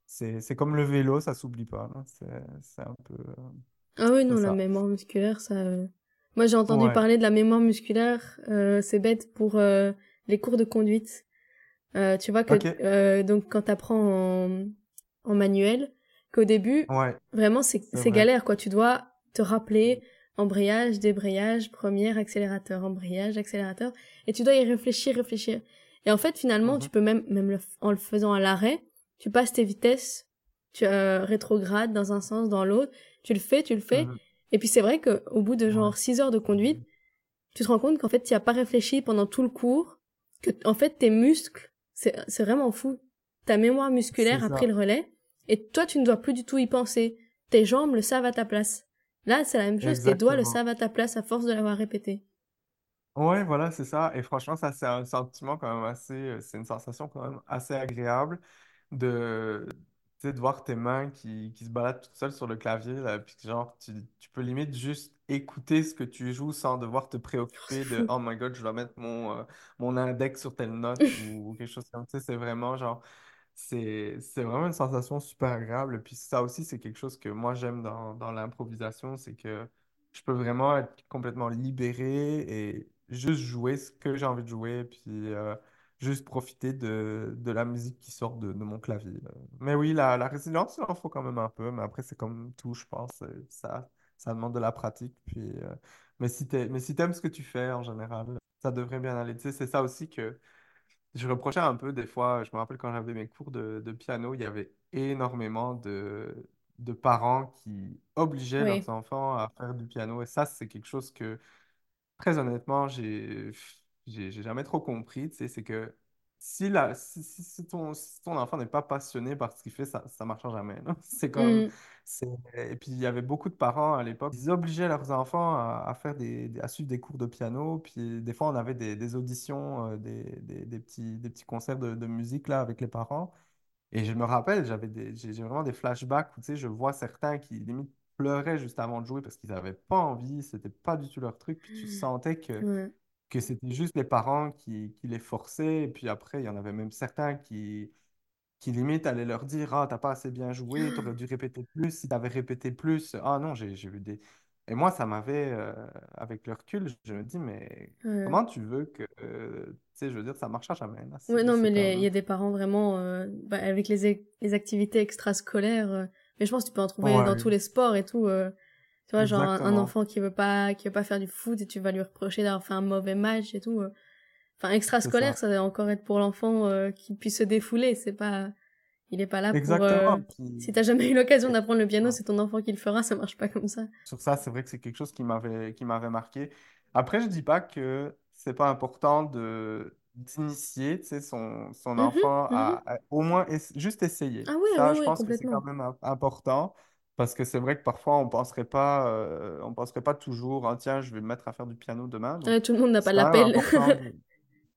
S2: c'est, c'est comme le vélo, ça s'oublie pas. là. C'est, c'est un peu. euh,
S1: Ah oui,
S2: c'est
S1: non, la
S2: ça.
S1: mémoire musculaire, ça... euh, Moi, j'ai entendu
S2: Ouais.
S1: parler de la mémoire musculaire, euh, c'est bête pour euh, les cours de conduite. Euh, tu vois que,
S2: Ok.
S1: euh, donc, quand t'apprends en, en manuel, qu'au début,
S2: Ouais,
S1: vraiment, c'est
S2: vrai.
S1: galère, quoi. Tu dois te rappeler embrayage, débrayage, première, accélérateur, embrayage, accélérateur, et tu dois y réfléchir, réfléchir. Et en fait, finalement, tu
S2: Mhm.
S1: peux même, même le en le faisant à l'arrêt, tu passes tes vitesses, tu euh, rétrogrades dans un sens, dans l'autre, tu le fais, tu le fais,
S2: Mhm.
S1: et puis c'est vrai que au bout de genre 6 heures de conduite, tu te rends compte qu'en fait, tu as pas réfléchi pendant tout le cours, que en fait, tes muscles, c'est vraiment fou. Ta mémoire musculaire a pris le relais, et toi, tu ne dois plus du tout y penser. Tes jambes le savent à ta place. Là, c'est la même chose, tes doigts le savent à ta place à force de l'avoir répété.
S2: Ouais, voilà, c'est ça. Et franchement, ça, c'est un sentiment quand même assez, euh, c'est une sensation quand même assez agréable de, tu sais, de voir tes mains qui, qui se baladent toutes seules sur le clavier, là, puis que genre, tu, tu peux limite juste écouter ce que tu joues sans devoir te préoccuper de, oh my God, je dois mettre mon, euh, mon index sur telle note ou, ou quelque chose comme ça. C'est vraiment genre, c'est, vraiment une sensation super agréable. Puis ça aussi, c'est quelque chose que moi j'aime dans, dans l'improvisation, c'est que je peux vraiment être complètement libéré et juste jouer ce que j'ai envie de jouer, puis euh, juste profiter de, de la musique qui sort de, de mon clavier. Mais oui, la, la résilience, il en faut quand même un peu, mais après, c'est comme tout, je pense. euh, Ça, ça demande de la pratique. Puis, euh, mais si t'es, mais si t'aimes ce que tu fais en général, ça devrait bien aller. Tu sais, c'est ça aussi que je reprochais un peu des fois, je me rappelle quand j'avais mes cours de, de piano, il y avait énormément de, de parents qui obligeaient leurs enfants à faire du piano. Et ça, c'est quelque chose que, très honnêtement, j'ai j'ai j'ai jamais trop compris. Tu sais, c'est que si, la, si, si- si ton, si ton enfant n'est pas passionné par ce qu'il fait, ça ne marchera jamais. C'est comme...
S1: Mm.
S2: Et puis, il y avait beaucoup de parents à l'époque, ils obligeaient leurs enfants à, à faire des, à suivre des cours de piano. Puis, des fois, on avait des, des auditions, euh, des, des, des petits, des petits concerts de, de musique là, avec les parents. Et je me rappelle, j'avais des, j'ai vraiment des flashbacks où, tu sais, je vois certains qui, limite, pleuraient juste avant de jouer parce qu'ils n'avaient pas envie, c'était pas du tout leur truc. Puis, tu sentais que. Que c'était juste les parents qui, qui les forçaient. Et puis après, il y en avait même certains qui, qui limite allaient leur dire, Ah, t'as pas assez bien joué, t'aurais dû répéter plus. Si t'avais répété plus, ah non, j'ai eu des... Et moi, ça m'avait, euh, avec le recul, je me dis, mais
S1: Ouais.
S2: comment tu veux que, euh, tu sais, je veux dire, ça marchera jamais. là.
S1: Ouais, non, mais il y a des parents vraiment, euh, bah, avec les, les activités extrascolaires, mais je pense que tu peux en trouver dans tous les sports et tout. Tu vois, genre un, enfant qui veut pas, qui veut pas faire du foot et tu vas lui reprocher d'avoir fait un mauvais match et tout. euh. Enfin, extrascolaire,
S2: ça.
S1: ça va encore être pour l'enfant euh, qui puisse se défouler. C'est pas, il est pas là pour. euh.
S2: Puis...
S1: Si t'as jamais eu l'occasion d'apprendre le piano, c'est ton enfant qui le fera. Ça marche pas comme ça.
S2: Sur ça, c'est vrai que c'est quelque chose qui m'avait qui m'avait marqué. Après, je dis pas que c'est pas important de d'initier, tu sais, son, son
S1: Mhm,
S2: enfant
S1: mhm.
S2: à, à au moins juste essayer.
S1: Ah ouais,
S2: Ça,
S1: ouais,
S2: je pense que c'est quand même im- important parce que c'est vrai que parfois on penserait pas euh, on penserait pas toujours, Ah, tiens, je vais me mettre à faire du piano demain. Donc,
S1: Ouais, tout le monde n'a pas
S2: c'est
S1: l'appel.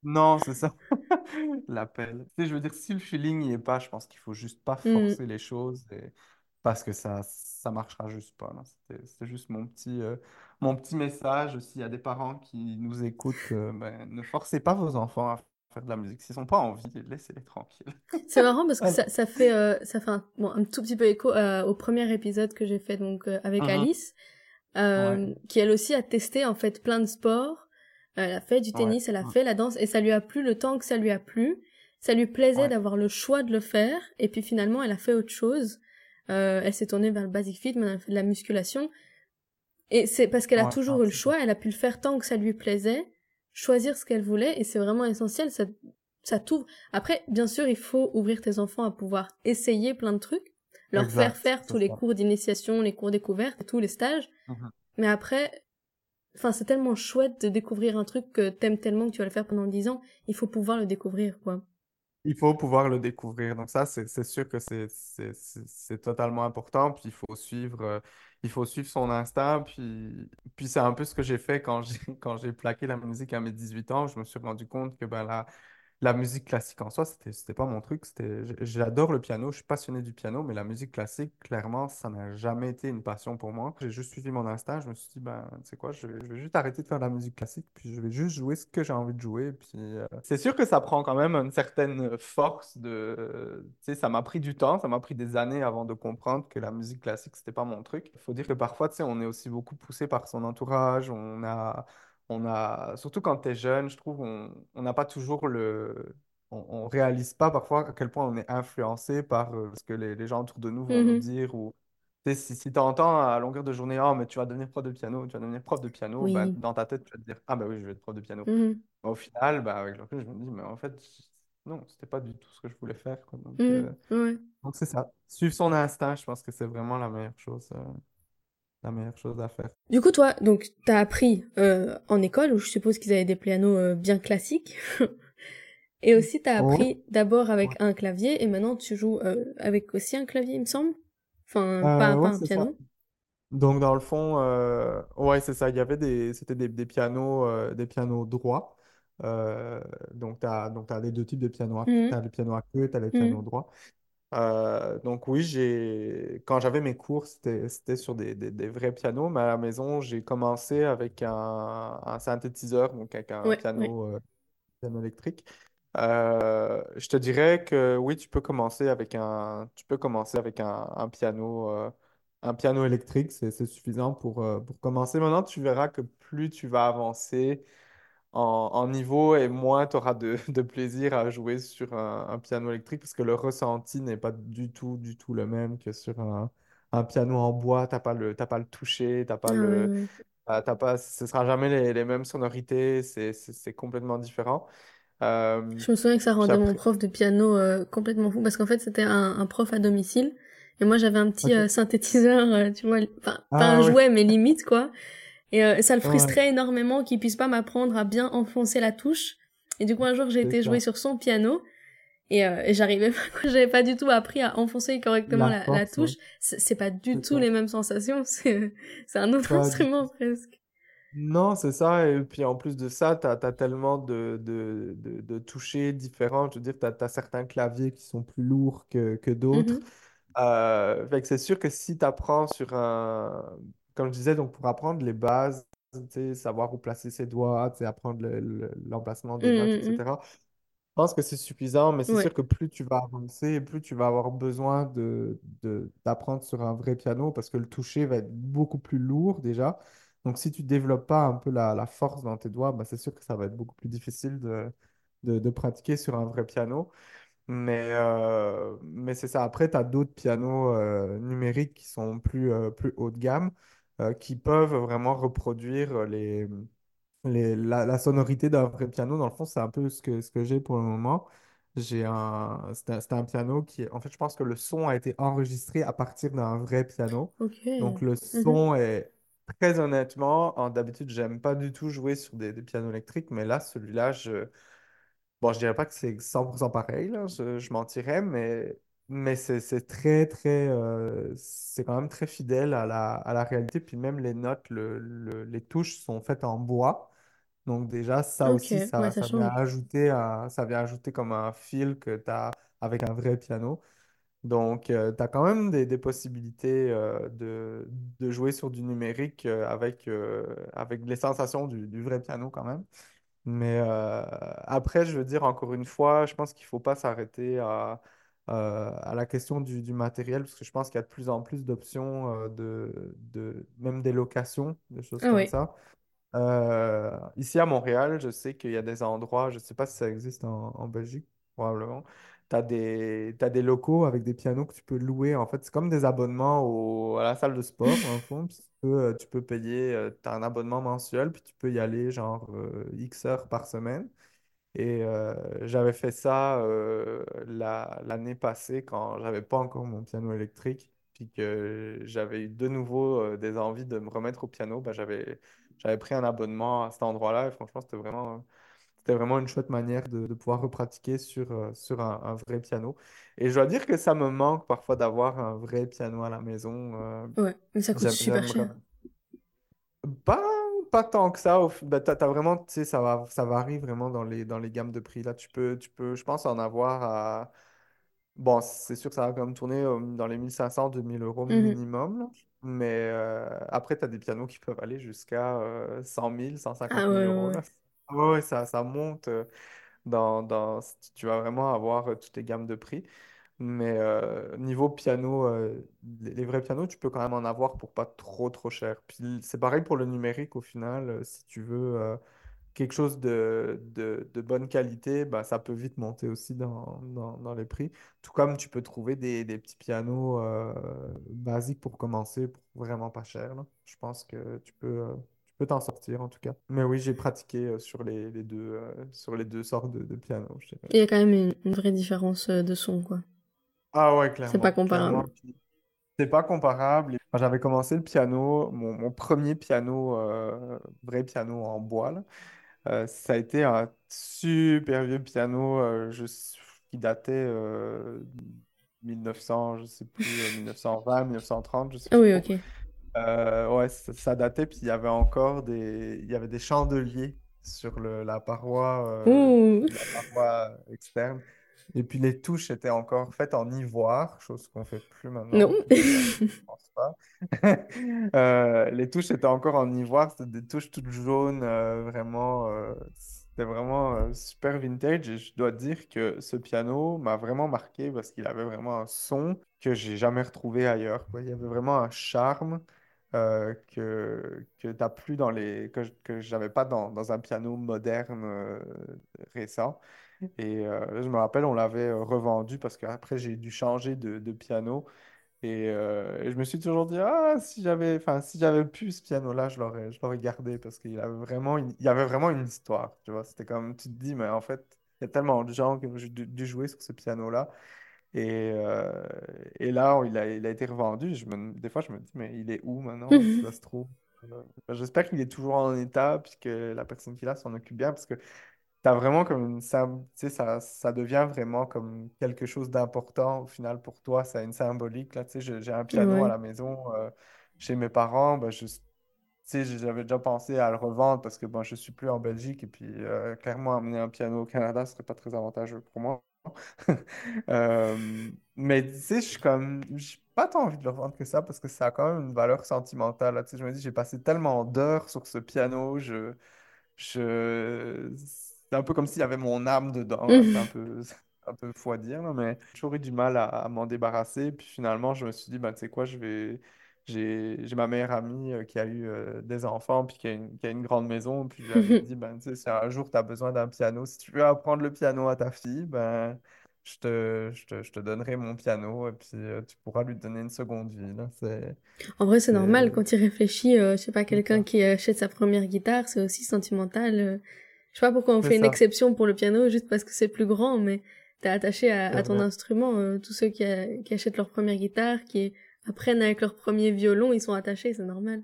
S2: Non, c'est ça. L'appel. Tu sais, je veux dire, si le feeling n'y est pas, je pense qu'il faut juste pas
S1: Hmm.
S2: forcer les choses et- parce que ça, ça marchera juste pas. c'était juste mon petit, euh, mon petit message. S'il y a des parents qui nous écoutent, euh, ben, ne forcez pas vos enfants à faire de la musique. S'ils n'ont pas envie, laissez-les tranquilles.
S1: C'est marrant parce que ça, ça fait, euh, ça fait un, bon, un tout petit peu écho euh, au premier épisode que j'ai fait donc euh, avec
S2: Mhm.
S1: Alice, euh, qui elle aussi a testé en fait plein de sports. Elle a fait du tennis, elle a
S2: Ouais.
S1: fait la danse et ça lui a plu le temps que ça lui a plu. Ça lui plaisait
S2: Ouais.
S1: d'avoir le choix de le faire et puis finalement elle a fait autre chose. Euh, elle s'est tournée vers le basic fit, maintenant elle fait de la musculation. Et c'est parce qu'elle a toujours eu le choix, elle a pu le faire tant que ça lui plaisait, choisir ce qu'elle voulait et c'est vraiment essentiel. Ça, ça t'ouvre. Après, bien sûr, il faut ouvrir tes enfants à pouvoir essayer plein de trucs, leur
S2: Exact,
S1: faire faire tous les cours d'initiation, les cours découvertes, tous les stages.
S2: Mhm.
S1: Mais après, enfin, c'est tellement chouette de découvrir un truc que t'aimes tellement que tu vas le faire pendant 10 ans. Il faut pouvoir le découvrir, quoi.
S2: Il faut pouvoir le découvrir. Donc ça, c'est sûr que c'est totalement important. Puis il faut suivre, euh, il faut suivre son instinct. Puis, puis c'est un peu ce que j'ai fait quand j'ai plaqué la musique à mes 18 ans. Je me suis rendu compte que ben, la musique classique en soi, c'était c'était pas mon truc. C'était, j'adore le piano, je suis passionné du piano, mais la musique classique, clairement, ça n'a jamais été une passion pour moi. J'ai juste suivi mon instinct. Je me suis dit, ben, tu sais quoi, je vais, je vais juste arrêter de faire de la musique classique, puis je vais juste jouer ce que j'ai envie de jouer. Puis euh, c'est sûr que ça prend quand même une certaine force de, tu sais, ça m'a pris du temps, ça m'a pris des années avant de comprendre que la musique classique, c'était pas mon truc. Il faut dire que parfois, tu sais, on est aussi beaucoup poussé par son entourage, on a on a, surtout quand tu es jeune, je trouve, on n'a pas toujours le... On, on réalise pas parfois à quel point on est influencé par euh, ce que les, les gens autour de nous vont nous
S1: Mhm.
S2: dire. Ou, si si tu entends à longueur de journée, oh, mais tu vas devenir prof de piano, tu vas devenir prof de piano, ben, dans ta tête, tu vas te dire, ah ben oui, je vais être prof de piano.
S1: Mhm.
S2: Au final, ben, avec le recul, je me dis, mais en fait, non, c'était pas du tout ce que je voulais faire. quoi. Donc,
S1: Mhm.
S2: euh,
S1: Ouais.
S2: c'est ça. Suivre son instinct, je pense que c'est vraiment la meilleure chose, euh, la meilleure chose à faire.
S1: Du coup, toi, donc, t'as appris euh, en école, où je suppose qu'ils avaient des pianos euh, bien classiques. Et aussi, t'as
S2: Ouais.
S1: appris d'abord avec
S2: Ouais.
S1: un clavier, et maintenant tu joues euh, avec aussi un clavier, il me semble? Enfin,
S2: Euh,
S1: pas,
S2: ouais,
S1: pas un
S2: ça.
S1: piano?
S2: Donc, dans le fond, ouais, c'est ça. Il y avait des, c'était des, des pianos, des pianos droits. Donc, tu as, donc t'as les deux types de pianos. Tu
S1: Mhm.
S2: as les pianos à queue, tu as les
S1: Mhm.
S2: pianos droits. Euh, donc, oui, j'ai, quand j'avais mes cours, c'était, c'était sur des, des, des vrais pianos. Mais à la maison, j'ai commencé avec un, un synthétiseur, donc avec un
S1: Ouais, ouais.
S2: piano, euh, piano électrique. Euh, je te dirais que oui, tu peux commencer avec un, tu peux commencer avec un, un piano, euh, un piano électrique, c'est c'est suffisant pour, euh, pour commencer. Maintenant, tu verras que plus tu vas avancer en, en niveau et moins tu auras de, de plaisir à jouer sur un, un piano électrique parce que le ressenti n'est pas du tout, du tout le même que sur un, un piano en bois. T'as pas le, t'as pas le toucher, t'as pas le, t'as t'as pas, ce sera jamais les, les mêmes sonorités, c'est c'est- c'est complètement différent. Euh,
S1: Je me souviens que ça rendait mon prof de piano euh, complètement fou, parce qu'en fait, c'était un, un prof à domicile. Et moi, j'avais un petit
S2: ok.
S1: euh, synthétiseur, euh, tu vois, enfin, pas
S2: Ah
S1: un
S2: ouais,
S1: jouet, mais limite, quoi. Et euh, ça le
S2: ouais,
S1: frustrait énormément qu'il puisse pas m'apprendre à bien enfoncer la touche. Et du coup, un jour, j'ai été jouer sur son piano. Et, euh, et j'arrivais pas, j'avais pas du tout appris à enfoncer correctement
S2: La force, ouais,
S1: touche. C'est c'est pas du tout
S2: ça.
S1: les mêmes sensations, c'est c'est un autre instrument presque.
S2: Non, c'est ça. Et puis en plus de ça, tu as, tellement de, de, de, de touchés différents. Je veux dire, tu as, certains claviers qui sont plus lourds que, que d'autres. Euh, que c'est sûr que si tu apprends sur un... Comme je disais, donc pour apprendre les bases, savoir où placer ses doigts, apprendre le- le- l'emplacement des notes,
S1: Mhm, mhm.
S2: etc. Je pense que c'est suffisant, mais c'est
S1: Ouais.
S2: sûr que plus tu vas avancer, plus tu vas avoir besoin de, d'apprendre sur un vrai piano parce que le toucher va être beaucoup plus lourd déjà. Donc, si tu développes pas un peu la, la force dans tes doigts, bah, c'est sûr que ça va être beaucoup plus difficile de, de, de pratiquer sur un vrai piano. Mais, euh, mais c'est ça. Après, tu as d'autres pianos euh, numériques qui sont plus, euh, plus haut de gamme, euh, qui peuvent vraiment reproduire les, les, la, la sonorité d'un vrai piano. Dans le fond, c'est un peu ce que, ce que j'ai pour le moment. J'ai un, c'est un, c'est un piano qui est... En fait, je pense que le son a été enregistré à partir d'un vrai piano.
S1: Ok.
S2: Donc, le
S1: Mhm.
S2: son est... Très honnêtement, en- d'habitude, j'aime pas du tout jouer sur des, des pianos électriques, mais là, celui-là, je... Bon, je dirais pas que c'est 100% pareil, là, je, je mentirais, mais, mais c'est très, très, euh, c'est quand même très fidèle à la, à la réalité. Puis même les notes, le, le- les touches sont faites en bois. Donc déjà, ça aussi,
S1: ouais,
S2: ça, vient ajouter, un- ça vient ajouter comme un fil que tu as avec un vrai piano. Donc, tu as quand même des, des possibilités euh, de, de jouer sur du numérique euh, avec, euh, avec les sensations du, du vrai piano quand même. Mais euh, après, je veux dire, encore une fois, je pense qu'il ne faut pas s'arrêter à, euh, à la question du, du matériel, parce que je pense qu'il y a de plus en plus d'options, euh, de, de, même des locations, des choses
S1: Ah
S2: comme ça. Euh, ici à Montréal, je sais qu'il y a des endroits, je ne sais pas si ça existe en, en Belgique, probablement. Tu as des, t'as des locaux avec des pianos que tu peux louer. En fait, c'est comme des abonnements au- à la salle de sport, le fond. Puis tu peux, tu peux payer, tu as un abonnement mensuel, puis tu peux y aller genre X heures par semaine. Et euh, j'avais fait ça euh, la- l'année passée quand j'avais pas encore mon piano électrique, puis que j'avais eu de nouveau euh, des envies de me remettre au piano. Ben, j'avais, j'avais pris un abonnement à cet endroit-là et franchement, c'était vraiment, c'était vraiment une chouette manière de, de pouvoir repratiquer sur, euh, sur un, un vrai piano. Et je dois dire que ça me manque parfois d'avoir un vrai piano à la maison. euh,
S1: Ouais, mais ça coûte
S2: j'aime,
S1: super cher.
S2: pas, pas tant que ça. T'as vraiment, tu sais, ça va, ça varie vraiment dans les, dans les gammes de prix. Là, tu peux, tu peux, je pense, en avoir à. Bon, c'est sûr que ça va quand même tourner euh, dans les 1500, 2000 euros
S1: Mhm.
S2: minimum. là. Mais euh, après, tu as des pianos qui peuvent aller jusqu'à euh, 100 000, 150
S1: Ah ouais,
S2: 000
S1: ouais,
S2: euros.
S1: ouais.
S2: Là. Ouais, ouais, ça, ça monte euh, dans, dans. Tu vas vraiment avoir euh, toutes les gammes de prix. Mais euh, niveau piano, euh, les, vrais pianos, tu peux quand même en avoir pour pas trop trop cher. Puis c'est pareil pour le numérique au final. euh, si tu veux quelque chose de, de, bonne qualité, bah, ça peut vite monter aussi dans, dans, les prix. Tout comme tu peux trouver des, des petits pianos basiques pour commencer vraiment pas cher. Je pense que tu peux, tu peux t'en sortir en tout cas. Mais oui, j'ai pratiqué sur les, les deux, sur les deux sortes de, de dirais.
S1: Il y a quand même une, vraie différence de son, quoi.
S2: Ah ouais,
S1: C'est pas
S2: clairement,
S1: comparable.
S2: clairement. C'est pas comparable. Quand j'avais commencé le piano, mon, mon premier piano, euh, vrai piano en bois, là, euh, ça a été un super vieux piano euh, je- qui datait euh, 1900, je sais plus, euh, 1920, 1930, je sais plus
S1: oui, ok.
S2: Euh, ouais, ça, ça datait, puis il y avait encore des, il y avait des chandeliers sur le, la paroi, euh, la paroi externe. Et puis les touches étaient encore faites en ivoire, chose qu'on fait plus maintenant,
S1: Non.
S2: cas, je pense pas. Euh, les touches étaient encore en ivoire, c'était des touches toutes jaunes, euh, vraiment, euh, c'était vraiment euh, super vintage. Et je dois dire que ce piano m'a vraiment marqué parce qu'il avait vraiment un son que j'ai jamais retrouvé ailleurs, quoi. Il y avait vraiment un charme euh, que, que t'as plus dans les, que, je- que j'avais pas dans, dans un piano moderne euh, récent. Et euh, je me rappelle, on l'avait euh, revendu parce qu'après, j'ai dû changer de, de piano. Et, euh, et je me suis toujours dit, ah, si j'avais, enfin, si j'avais pu ce piano-là, je l'aurais, je l'aurais gardé parce qu'il avait vraiment une, il y avait vraiment une histoire, tu vois. C'était comme, tu te dis, mais en fait, il y a tellement de gens qui ont dû, jouer sur ce piano-là. Et, euh, et là, il a, il a été revendu. Je me, des fois, je me dis, mais il est où maintenant, ça se trouve? J'espère qu'il est toujours en état, puis que la personne qui l'a s'en occupe bien, parce que T'as vraiment comme sais, ça, ça devient vraiment comme quelque chose d'important au final pour toi, ça a une symbolique là, j'ai un piano à la maison euh, chez mes parents, ben, je, j'avais déjà pensé à le revendre parce que bon, je suis plus en Belgique et puis euh, clairement amener un piano au Canada, ce serait pas très avantageux pour moi. Euh, mais tu sais, je suis comme, j'ai pas tant envie de le revendre que ça parce que ça a quand même une valeur sentimentale là, je me dis, j'ai passé tellement d'heures sur ce piano, je je... C'est un peu comme s'il y avait mon âme dedans. C'est un peu, un peu fou à dire, mais j'ai toujours eu du mal à, à m'en débarrasser. Puis finalement, je me suis dit, ben, tu sais quoi, je vais... J'ai, ma meilleure amie euh, qui a eu euh, des enfants, puis qui a une, qui a une grande maison. Puis je lui avais dit, ben, tu sais, si un jour tu as besoin d'un piano, si tu veux apprendre le piano à ta fille, ben, je te, je te, je te donnerai mon piano, et puis euh, tu pourras lui donner une seconde vie, là.
S1: En vrai, c'est normal quand il réfléchit, euh, je sais pas, quelqu'un qui achète sa première guitare, c'est aussi sentimental. Je sais pas pourquoi on fait une exception pour le piano juste parce que c'est plus grand, mais t'es attaché à, ton
S2: vrai.
S1: instrument. euh, tous ceux qui, a- qui achètent leur première guitare, qui apprennent avec leur premier violon, ils sont attachés, c'est normal.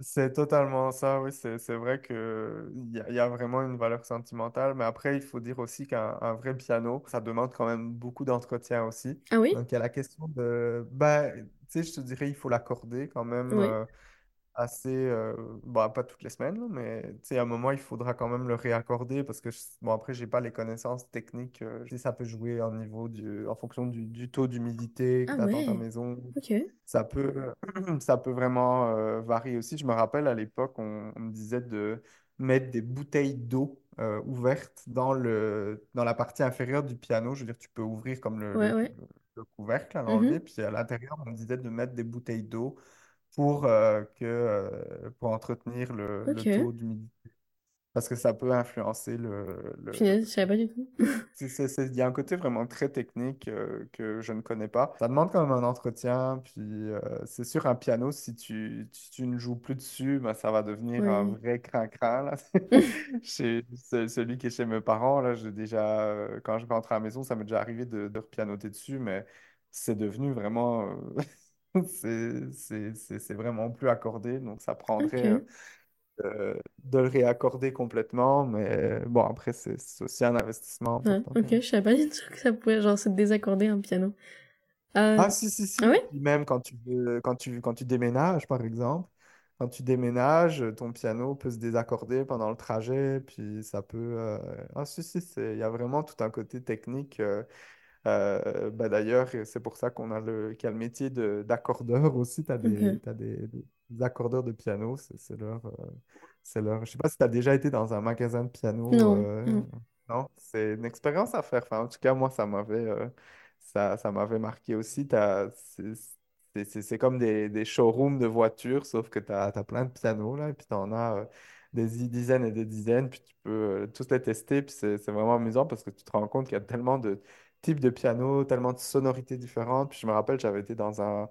S2: C'est totalement ça, oui, c'est vrai que il y, a y a vraiment une valeur sentimentale, mais après, il faut dire aussi qu'un un vrai piano, ça demande quand même beaucoup d'entretien aussi.
S1: Ah oui?
S2: Donc, il y a la question de, ben, tu sais, je te dirais, il faut l'accorder quand même
S1: Oui.
S2: euh, assez, euh, bon, pas toutes les semaines, mais tu sais, à un moment, il faudra quand même le réaccorder parce que, je- bon, après, j'ai pas les connaissances techniques, euh, ça peut jouer au niveau du, en fonction du, du taux d'humidité que
S1: Ah
S2: tu as dans ta maison, ça peut, ça peut vraiment euh, varier aussi. Je me rappelle à l'époque, on, on me disait de, mettre des bouteilles d'eau euh, ouvertes dans le, dans la partie inférieure du piano. Je veux dire, tu peux ouvrir comme le,
S1: Ouais,
S2: le,
S1: ouais.
S2: le couvercle, à l'enlever,
S1: Mhm.
S2: puis à l'intérieur, on me disait de mettre des bouteilles d'eau pour, euh, que, euh, pour entretenir le, le
S1: Ok.
S2: taux d'humidité. Parce que ça peut influencer le, le,
S1: Punaise, je savais pas du tout.
S2: c'est- c'est- c'est- Il y a un côté vraiment très technique euh, que je ne connais pas. Ça demande quand même un entretien, puis euh, c'est sûr, un piano, si tu, si tu ne joues plus dessus, ben, ça va devenir un
S1: Oui.
S2: vrai crin-crin, là. Chez ce- celui qui est chez mes parents, là, j'ai déjà, euh, quand je rentre à la maison, ça m'est déjà arrivé de, de repianoter dessus, mais c'est devenu vraiment, euh, c'est c'est- c'est- c'est vraiment plus accordé, donc ça prendrait euh,
S1: Ok.
S2: euh, de le réaccorder complètement, mais bon, après, c'est c'est aussi un investissement
S1: Ouais,
S2: important
S1: ok,
S2: quand
S1: je savais pas du tout que ça pouvait genre se désaccorder un piano. Euh,
S2: Ah, si, si,
S1: Ah
S2: si.
S1: ouais?
S2: Puis même quand tu veux, quand tu, quand tu déménages, par exemple, quand tu déménages, ton piano peut se désaccorder pendant le trajet, puis ça peut... euh, Ah, si, si, c'est- il y a vraiment tout un côté technique. euh, euh, bah, d'ailleurs, c'est pour ça qu'on a le, qu'il y a le métier de, d'accordeur aussi. Tu as des,
S1: Ok.
S2: t'as des, des accordeurs de piano. C'est leur, euh, c'est leur... Je sais pas si tu as déjà été dans un magasin de piano.
S1: Non,
S2: euh,
S1: non.
S2: Non, c'est une expérience à faire. Enfin, en tout cas, moi, ça m'avait euh, ça, ça m'avait marqué aussi. C'est comme des, des showrooms de voitures, sauf que tu as, plein de pianos là, et puis tu en as des dizaines et des dizaines, puis tu peux tous les tester, puis c'est vraiment amusant parce que tu te rends compte qu'il y a tellement de types de pianos, tellement de sonorités différentes. Puis je me rappelle, j'avais été dans un,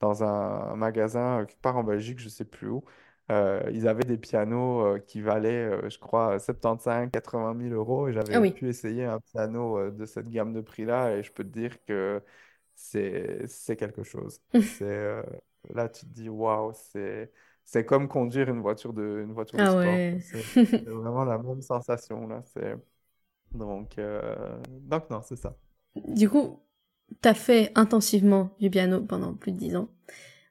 S2: dans un magasin euh, quelque part en Belgique, je sais plus où. Euh, ils avaient des pianos euh, qui valaient, euh, je crois, 75, 80 000 euros et
S1: Ah
S2: j'avais
S1: oui.
S2: pu essayer un piano euh, de cette gamme de prix-là et je peux te dire que c'est c'est quelque chose. C'est euh, là tu te dis waouh, c'est c'est comme conduire une voiture de une voiture de
S1: Ah
S2: sport. quoi.
S1: ouais.
S2: C'est c'est vraiment la même sensation là. C'est donc euh, donc non, c'est ça.
S1: Du coup, t'as fait intensivement du piano pendant plus de dix ans.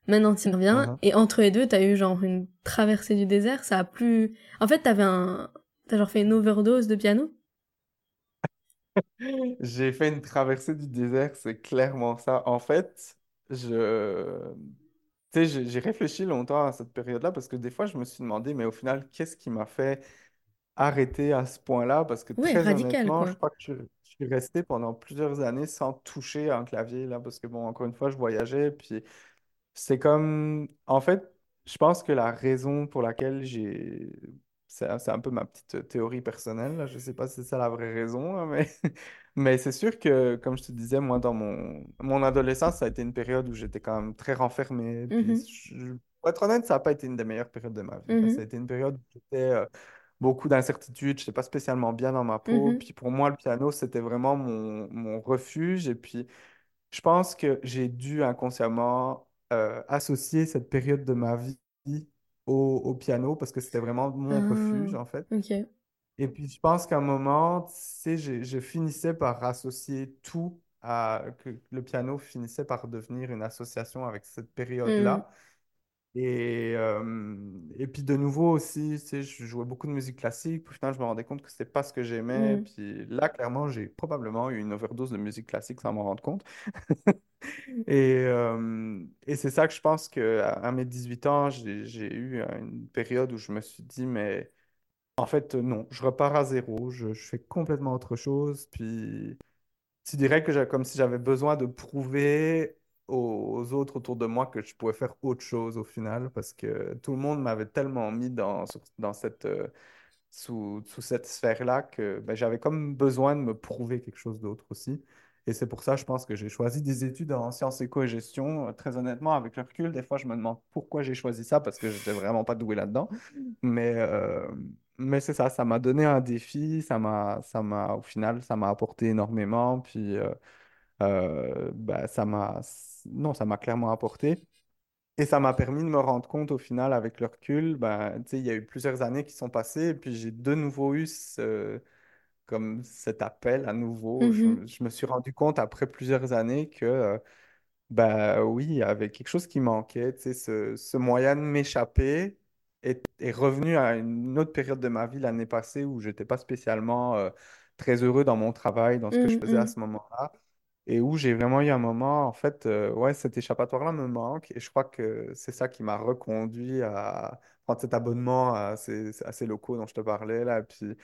S1: Maintenant, tu reviens,
S2: Uh-huh.
S1: et entre les deux, t'as eu genre une traversée du désert, ça a plus... En fait, t'avais un... T'as genre fait une overdose de piano?
S2: J'ai fait une traversée du désert, c'est clairement ça. En fait, je... Tu sais, j'ai réfléchi longtemps à cette période-là parce que des fois, je me suis demandé, mais au final, qu'est-ce qui m'a fait arrêter à ce point-là? Parce que
S1: Ouais,
S2: très
S1: radical,
S2: honnêtement, je crois que je, je suis resté pendant plusieurs années sans toucher un clavier, là, parce que, bon, encore une fois, je voyageais, puis c'est comme, en fait, je pense que la raison pour laquelle j'ai, c'est un peu ma petite théorie personnelle, là. Je sais pas si c'est ça la vraie raison, là, mais, mais c'est sûr que, comme je te disais, moi, dans mon, mon adolescence, ça a été une période où j'étais quand même très renfermé. Puis, je- pour être honnête, ça n'a pas été une des meilleures périodes de ma vie. là. Ça a été une période où j'étais euh, beaucoup d'incertitudes, je n'étais pas spécialement bien dans ma peau.
S1: mhm,
S2: Puis pour moi, le piano, c'était vraiment mon, mon refuge. Et puis, je pense que j'ai dû inconsciemment euh, associer cette période de ma vie au, au piano parce que c'était vraiment mon refuge,
S1: Ah,
S2: en fait.
S1: ok.
S2: Et puis, je pense qu'à un moment, tu sais, je, je finissais par associer tout à que le piano finissait par devenir une association avec cette
S1: Mhm,
S2: période-là. Et, euh, et puis de nouveau aussi, tu sais, je jouais beaucoup de musique classique. Puis au final, je me rendais compte que c'était pas ce que j'aimais.
S1: mhm,
S2: Puis là, clairement, j'ai probablement eu une overdose de musique classique sans m'en rendre compte. Et, euh, et c'est ça que je pense qu'à à mes 18 ans, j'ai, j'ai eu une période où je me suis dit, mais en fait, non, je repars à zéro, je, je fais complètement autre chose. Puis tu dirais que j'ai comme si j'avais besoin de prouver aux autres autour de moi que je pouvais faire autre chose au final, parce que tout le monde m'avait tellement mis dans, dans cette, euh, sous, sous cette sphère-là que ben, j'avais comme besoin de me prouver quelque chose d'autre aussi. Et c'est pour ça, je pense que j'ai choisi des études en sciences éco et gestion. Euh, Très honnêtement, avec le recul, des fois, je me demande pourquoi j'ai choisi ça, parce que j'étais vraiment pas doué là-dedans. Mais, euh, mais c'est ça, ça m'a donné un défi, ça m'a, ça m'a, au final, ça m'a apporté énormément. Puis, euh, bah, ça m'a, non, ça m'a clairement apporté. Et ça m'a permis de me rendre compte au final, avec le recul, ben, sais, il y a eu plusieurs années qui sont passées, et puis j'ai de nouveau eu ce, comme cet appel à nouveau.
S1: mhm,
S2: Je, je me suis rendu compte après plusieurs années que, ben oui, il y avait quelque chose qui manquait, ce, ce moyen de m'échapper est, est revenu à une autre période de ma vie l'année passée où j'étais pas spécialement euh, très heureux dans mon travail, dans ce que je
S1: mhm,
S2: faisais à ce moment-là. Et où j'ai vraiment eu un moment, en fait, euh, ouais, cet échappatoire-là me manque et je crois que c'est ça qui m'a reconduit à prendre cet abonnement à ces, locaux dont je te parlais là. Et puis,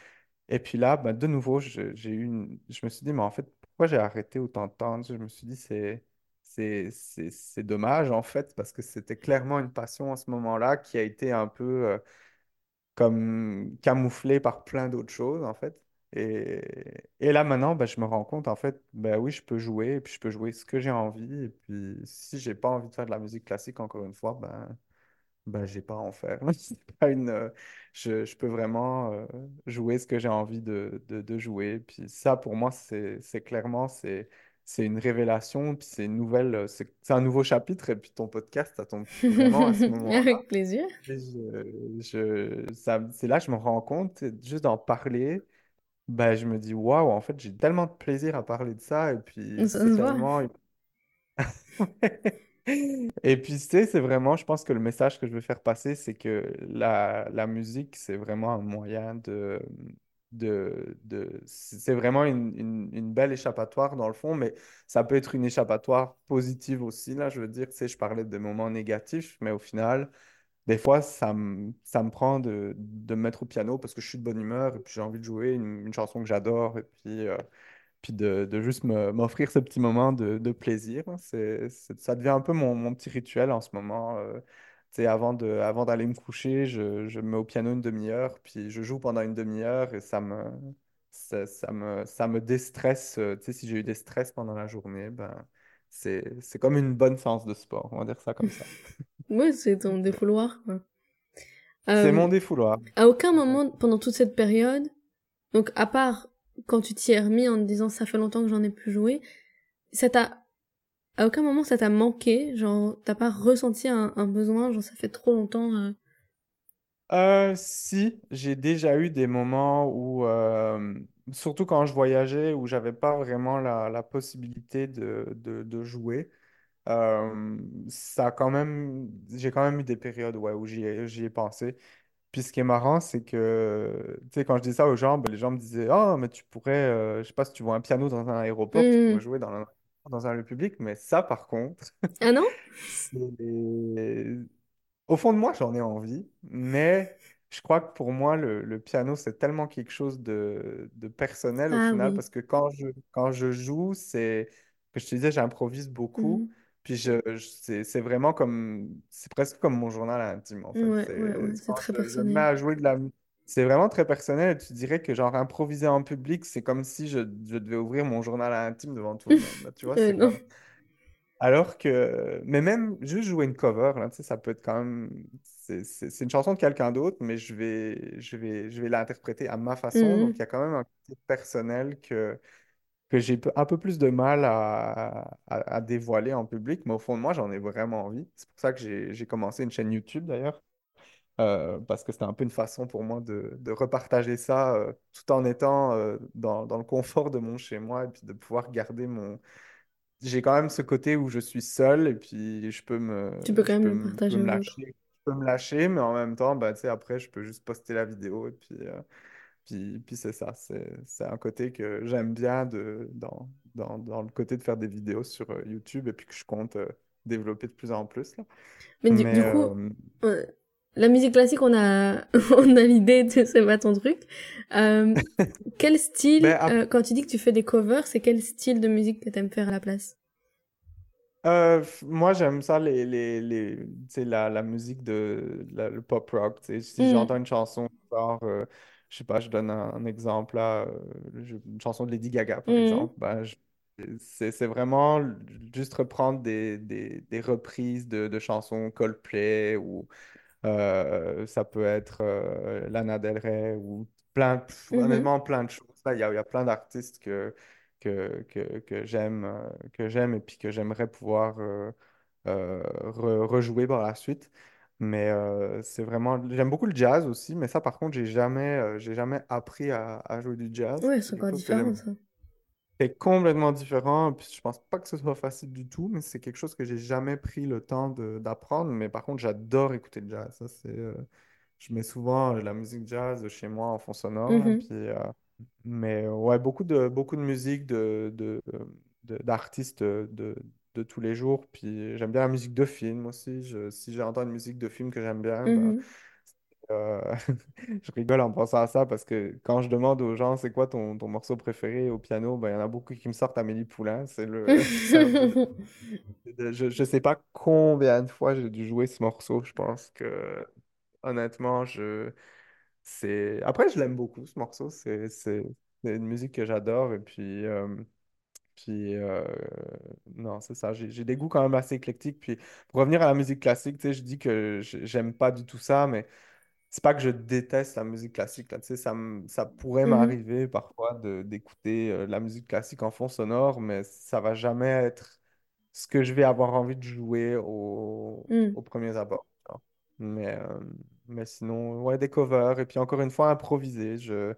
S2: et puis là, ben, de nouveau, je- j'ai eu je me suis dit, mais en fait, pourquoi j'ai arrêté autant de temps? Je me suis dit, c'est, c'est, c'est, c'est dommage en fait, parce que c'était clairement une passion à ce moment-là qui a été un peu euh, comme camouflée par plein d'autres choses en fait. Et, et là maintenant, ben, je me rends compte en fait, ben oui, je peux jouer, et puis je peux jouer ce que j'ai envie. Et puis si j'ai pas envie de faire de la musique classique, encore une fois, ben ben, j'ai pas à en faire. C'est pas une, euh, je, je peux vraiment euh, jouer ce que j'ai envie de, de, de jouer. Puis ça, pour moi, c'est, clairement, c'est, c'est une révélation. Puis c'est une nouvelle, euh, c'est un nouveau chapitre. Et puis ton podcast, ça tombe vraiment à ce moment-là.
S1: Avec plaisir.
S2: Je, c'est là que je me rends compte, juste d'en parler, ben, je me dis, waouh, en fait, j'ai tellement de plaisir à parler de ça. Et puis
S1: Ça
S2: c'est
S1: se voit.
S2: tellement Et puis, tu sais, c'est vraiment, je pense que le message que je veux faire passer, c'est que la, la musique, c'est vraiment un moyen de, de, de, c'est vraiment une, une, une belle échappatoire dans le fond, mais ça peut être une échappatoire positive aussi, là, je veux dire, tu sais, je parlais de moments négatifs, mais au final, des fois, ça me, ça me prend de, de me mettre au piano parce que je suis de bonne humeur et puis j'ai envie de jouer une, chanson que j'adore et puis... euh, puis de, de juste m'offrir ce petit moment de, de plaisir. C'est, ça devient un peu mon, mon petit rituel en ce moment. euh, avant de, avant d'aller me coucher, je, me mets au piano une demi-heure, puis je joue pendant une demi-heure et ça me, ça, ça me, ça me déstresse. euh, si j'ai eu des stress pendant la journée, ben, c'est, c'est comme une bonne séance de sport, on va dire ça comme ça.
S1: Ouais, c'est ton défouloir, quoi.
S2: C'est
S1: Euh,
S2: mon défouloir.
S1: à aucun moment pendant toute cette période, donc à part quand tu t'y es remis en te disant ça fait longtemps que j'en ai plus joué, ça t'a, à aucun moment ça t'a manqué, genre t'as pas ressenti un, un besoin, genre ça fait trop longtemps. euh.
S2: Euh, si, j'ai déjà eu des moments où, euh, surtout quand je voyageais, où j'avais pas vraiment la, la possibilité de, de, de jouer, euh, ça a quand même, j'ai quand même eu des périodes ouais, où j'y ai, j'y ai pensé. Puis ce qui est marrant, c'est que, tu sais, quand je dis ça aux gens, ben, les gens me disaient, oh, mais tu pourrais, euh, je sais pas si tu vois un piano dans un aéroport, tu pourrais
S1: Hmm.
S2: jouer dans un, dans un lieu public, mais ça, par contre,
S1: Ah non?
S2: c'est au fond de moi, j'en ai envie, mais je crois que pour moi, le, le piano, c'est tellement quelque chose de, de personnel au
S1: Ah
S2: final,
S1: oui.
S2: parce que quand je, quand je joue, c'est, que je te disais, j'improvise beaucoup,
S1: Mhm.
S2: Puis je, je- c'est, c'est vraiment comme, c'est presque comme mon journal intime, en fait.
S1: Ouais, ouais,
S2: C'est,
S1: ouais, c'est
S2: quand
S1: très
S2: je, je
S1: personnel.
S2: à jouer de la c'est vraiment très personnel, tu dirais que genre improviser en public, c'est comme si je, je devais ouvrir mon journal intime devant tout le monde, tu vois,
S1: Euh,
S2: c'est comme... Alors que, mais même juste jouer une cover, là, tu sais, ça peut être quand même, c'est une chanson de quelqu'un d'autre, mais je vais, je vais, je vais l'interpréter à ma façon. Donc, il y a quand même un côté personnel que, que j'ai un peu plus de mal à, à, à dévoiler en public, mais au fond de moi, j'en ai vraiment envie. C'est pour ça que j'ai, commencé une chaîne YouTube d'ailleurs, euh, parce que c'était un peu une façon pour moi de, de repartager ça euh, tout en étant euh, dans, dans le confort de mon chez moi et puis de pouvoir garder mon j'ai quand même ce côté où je suis seul et puis je peux me,
S1: Tu peux quand même
S2: peux
S1: partager
S2: me lâcher, je peux me lâcher, mais en même temps, bah, tu sais, après, je peux juste poster la vidéo et puis, puis, puis c'est ça. C'est, c'est un côté que j'aime bien de, dans, dans, dans le côté de faire des vidéos sur euh, YouTube et puis que je compte euh, développer de plus en plus, là.
S1: Mais du,
S2: Mais
S1: du coup,
S2: euh,
S1: la musique classique, on a, on a l'idée, tu sais, c'est pas ton truc. Euh, quel style, quand tu dis que tu fais des covers, c'est quel style de musique que t'aimes faire à la place?
S2: Euh, moi, j'aime ça, les, les, les, tu la, la musique de la- le pop rock. tu. Si
S1: Mhm.
S2: j'entends une chanson, genre, euh, je sais pas, je donne un, un exemple là, euh, une chanson de Lady Gaga, par
S1: Mhm.
S2: exemple, ben, je- c'est vraiment juste reprendre des, des, des reprises de, de chansons Coldplay ou euh, ça peut être euh, Lana Del Rey ou plein, pff,
S1: Mhm.
S2: honnêtement, plein de choses. Il y y a plein d'artistes que, que, que, que j'aime, euh, que j'aime et puis que j'aimerais pouvoir euh, re- rejouer par la suite. Mais euh, c'est vraiment, j'aime beaucoup le jazz aussi, mais ça, par contre, j'ai jamais, euh, j'ai jamais appris à, à jouer du jazz.
S1: Ouais,
S2: C'est
S1: encore différent, ça.
S2: c'est complètement différent, puis je pense pas que ce soit facile du tout, mais c'est quelque chose que j'ai jamais pris le temps d'apprendre. Mais par contre, j'adore écouter le jazz. Ça, c'est, euh, je mets souvent la musique jazz chez moi en fond sonore, là,
S1: Mhm.
S2: puis, mais ouais, beaucoup de, beaucoup de musique de, d'artistes de, de, de tous les jours. Puis j'aime bien la musique de film aussi. Je- si j'entends une musique de film que j'aime bien, ben,
S1: Mhm.
S2: euh, je rigole en pensant à ça parce que quand je demande aux gens c'est quoi ton, ton morceau préféré au piano, ben, il y en a beaucoup qui me sortent Amélie Poulain. C'est le, je, je sais pas combien de fois j'ai dû jouer ce morceau. Je pense que honnêtement, je c'est après je l'aime beaucoup ce morceau. C'est une musique que j'adore et puis euh, puis euh, non, c'est ça. J'ai des goûts quand même assez éclectiques. Puis pour revenir à la musique classique, tu sais, je dis que j'ai- j'aime pas du tout ça, mais c'est pas que je déteste la musique classique, là, tu sais, ça, pourrait
S1: Mhm.
S2: m'arriver parfois de d'écouter euh, la musique classique en fond sonore, mais ça va jamais être ce que je vais avoir envie de jouer au,
S1: Mhm.
S2: au premier abord. tu vois. Mais, euh, mais sinon, ouais, des covers, et puis encore une fois, improviser. Je,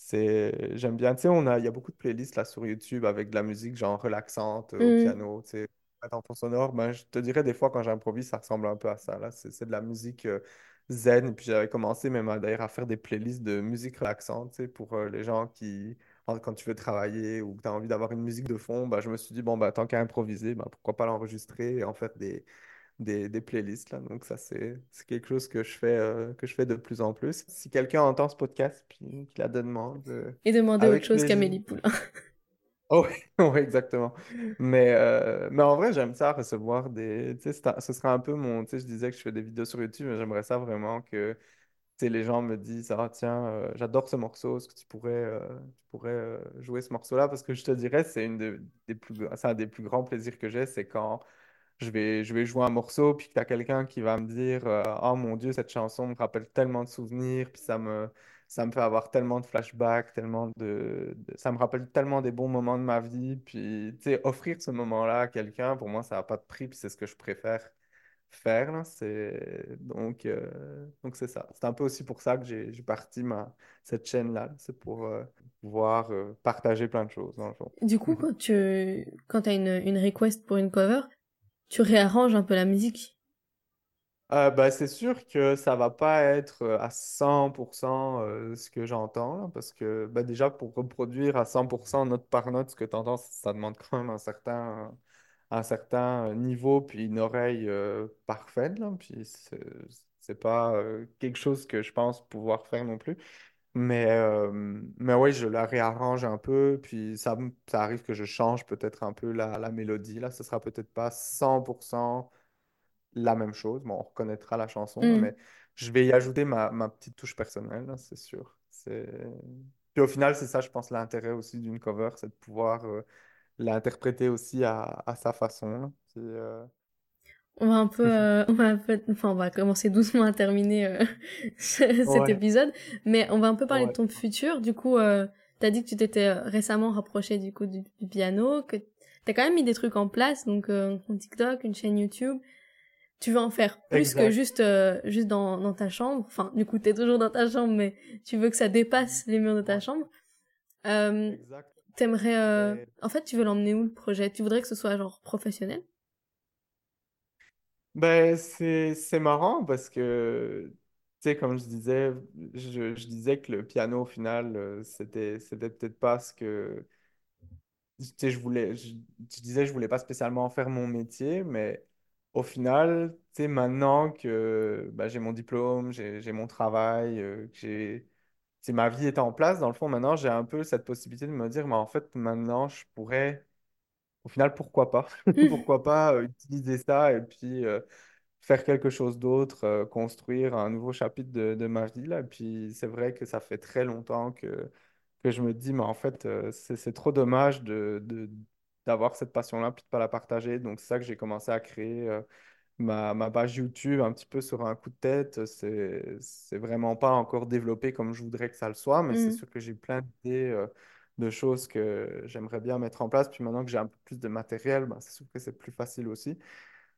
S2: c'est, j'aime bien, tu sais, on a, il y a beaucoup de playlists là sur YouTube avec de la musique genre relaxante euh, au
S1: Mhm.
S2: piano, tu sais, en fond sonore. Ben, je te dirais des fois quand j'improvise, ça ressemble un peu à ça. Là, c'est, c'est de la musique euh, zen. Et puis j'avais commencé même à, d'ailleurs à faire des playlists de musique relaxante, tu sais, pour euh, les gens qui, quand quand tu veux travailler ou que tu as envie d'avoir une musique de fond, ben, je me suis dit, bon, ben, tant qu'à improviser, ben, pourquoi pas l'enregistrer et en faire des, des, des playlists là. Donc ça c'est quelque chose que je fais euh, que je fais de plus en plus. Si quelqu'un entend ce podcast puis qu'il a de demande, euh,
S1: Et demander autre chose qu'Amélie Poulain.
S2: Oh, oui, exactement. Mais, euh, mais en vrai, j'aime ça recevoir des. Tu sais, ce sera un peu mon. Tu sais, je disais que je fais des vidéos sur YouTube, mais j'aimerais ça vraiment que tu sais, les gens me disent Ah, tiens, euh, j'adore ce morceau, est-ce que tu pourrais, euh, tu pourrais euh, jouer ce morceau-là? Parce que je te dirais, c'est une de- des plus, c'est un des plus grands plaisirs que j'ai, c'est quand je vais, je vais jouer un morceau, puis que tu as quelqu'un qui va me dire euh, Oh mon Dieu, cette chanson me rappelle tellement de souvenirs, puis ça me, ça me fait avoir tellement de flashbacks, tellement de, de- Ça me rappelle tellement des bons moments de ma vie. Puis, tu sais, offrir ce moment-là à quelqu'un, pour moi, ça n'a pas de prix, puis c'est ce que je préfère faire. là. C'est... Donc, euh, donc c'est ça. C'est un peu aussi pour ça que j'ai, parti ma... cette chaîne-là. C'est pour euh, pouvoir euh, partager plein de choses, dans le fond.
S1: Du coup, quand tu quand t'as une, une request pour une cover, tu réarranges un peu la musique.
S2: Euh, bah, c'est sûr que ça va pas être euh, à 100% euh, ce que j'entends, parce que bah, déjà pour reproduire à 100% note par note ce que tu entends, ça demande quand même un certain, un certain niveau, puis une oreille parfaite, là, puis c'est pas quelque chose que je pense pouvoir faire non plus. Mais, euh, mais oui, je la réarrange un peu, puis ça, ça arrive que je change peut-être un peu la, la mélodie, là, ce sera peut-être pas 100% la même chose. Bon, on reconnaîtra la chanson,
S1: Hmm.
S2: mais je vais y ajouter ma, ma petite touche personnelle, c'est sûr. Puis au final, c'est ça, je pense, l'intérêt aussi d'une cover, c'est de pouvoir euh, l'interpréter aussi à, à sa façon. Puis, euh,
S1: On va un peu, euh, on va un peu, enfin, on va commencer doucement à terminer euh, ce- cet
S2: Ouais,
S1: épisode, mais on va un peu parler de ton futur. Du coup, euh, t'as dit que tu t'étais euh, récemment rapproché du coup du, du piano, que t'as quand même mis des trucs en place, donc euh, un compte TikTok, une chaîne YouTube. Tu veux en faire plus que juste, euh, juste dans, dans ta chambre. Enfin, du coup, t'es toujours dans ta chambre, mais tu veux que ça dépasse les murs de ta chambre. Euh, t'aimerais, euh, en fait, tu veux l'emmener où le projet? Tu voudrais que ce soit genre professionnel?
S2: Ben, c'est, c'est marrant parce que, tu sais, comme je disais, je, disais que le piano, au final, euh, c'était, c'était peut-être pas ce que, tu sais, je voulais, je, je disais, je voulais pas spécialement en faire mon métier, mais au final, tu sais, maintenant que ben, j'ai mon diplôme, j'ai, j'ai mon travail, euh, que j'ai, ma vie est en place, dans le fond, maintenant, j'ai un peu cette possibilité de me dire, mais en fait, maintenant, je pourrais, au final, pourquoi pas? Pourquoi pas euh, utiliser ça et puis euh, faire quelque chose d'autre, euh, construire un nouveau chapitre de, de ma vie, là. Et puis, c'est vrai que ça fait très longtemps que que je me dis, mais en fait, euh, c'est trop dommage de, d'avoir cette passion-là puis de pas la partager. Donc, c'est ça que j'ai commencé à créer ma, ma page YouTube un petit peu sur un coup de tête. C'est, c'est vraiment pas encore développé comme je voudrais que ça le soit, mais c'est
S1: Hmm.
S2: sûr que j'ai plein d'idées de choses que j'aimerais bien mettre en place. Puis maintenant que j'ai un peu plus de matériel, ben, c'est sûr que c'est plus facile aussi.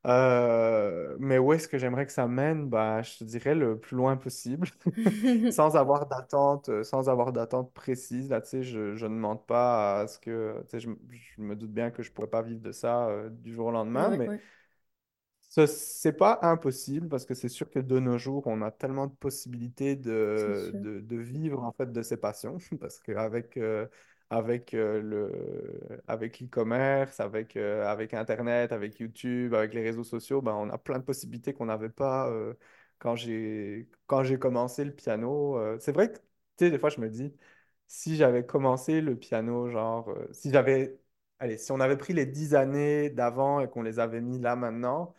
S2: Euh, mais où est-ce que j'aimerais que ça mène? Bah, je te dirais le plus loin possible, sans avoir d'attente, euh, sans avoir d'attente précise. Là, tu sais, je, je ne demande pas à ce que, tu sais, je, je me doute bien que je pourrais pas vivre de ça euh, du jour au lendemain,
S1: Ouais,
S2: mais
S1: ouais,
S2: ce c'est pas impossible parce que c'est sûr que de nos jours, on a tellement de possibilités de, de, de vivre en fait de ses passions parce qu'avec euh, avec euh, le, avec l'e-commerce, avec, euh, avec Internet, avec YouTube, avec les réseaux sociaux, ben, on a plein de possibilités qu'on n'avait pas euh, quand j'ai, quand j'ai commencé le piano. Euh, c'est vrai que, tu sais, des fois, je me dis, si j'avais commencé le piano, genre, si j'avais, allez, si on avait pris les dix années d'avant et qu'on les avait mis là maintenant,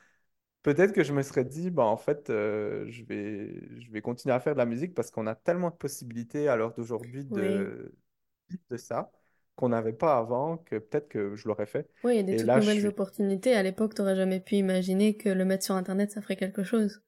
S2: peut-être que je me serais dit, ben, en fait, euh, je vais, je vais continuer à faire de la musique parce qu'on a tellement de possibilités à l'heure d'aujourd'hui
S1: Oui.
S2: de, de ça qu'on n'avait pas avant que peut-être que je l'aurais fait.
S1: Oui, il y a des
S2: Et
S1: toutes
S2: là, je
S1: nouvelles
S2: suis
S1: opportunités. À l'époque, t'aurais jamais pu imaginer que le mettre sur Internet, ça ferait quelque chose.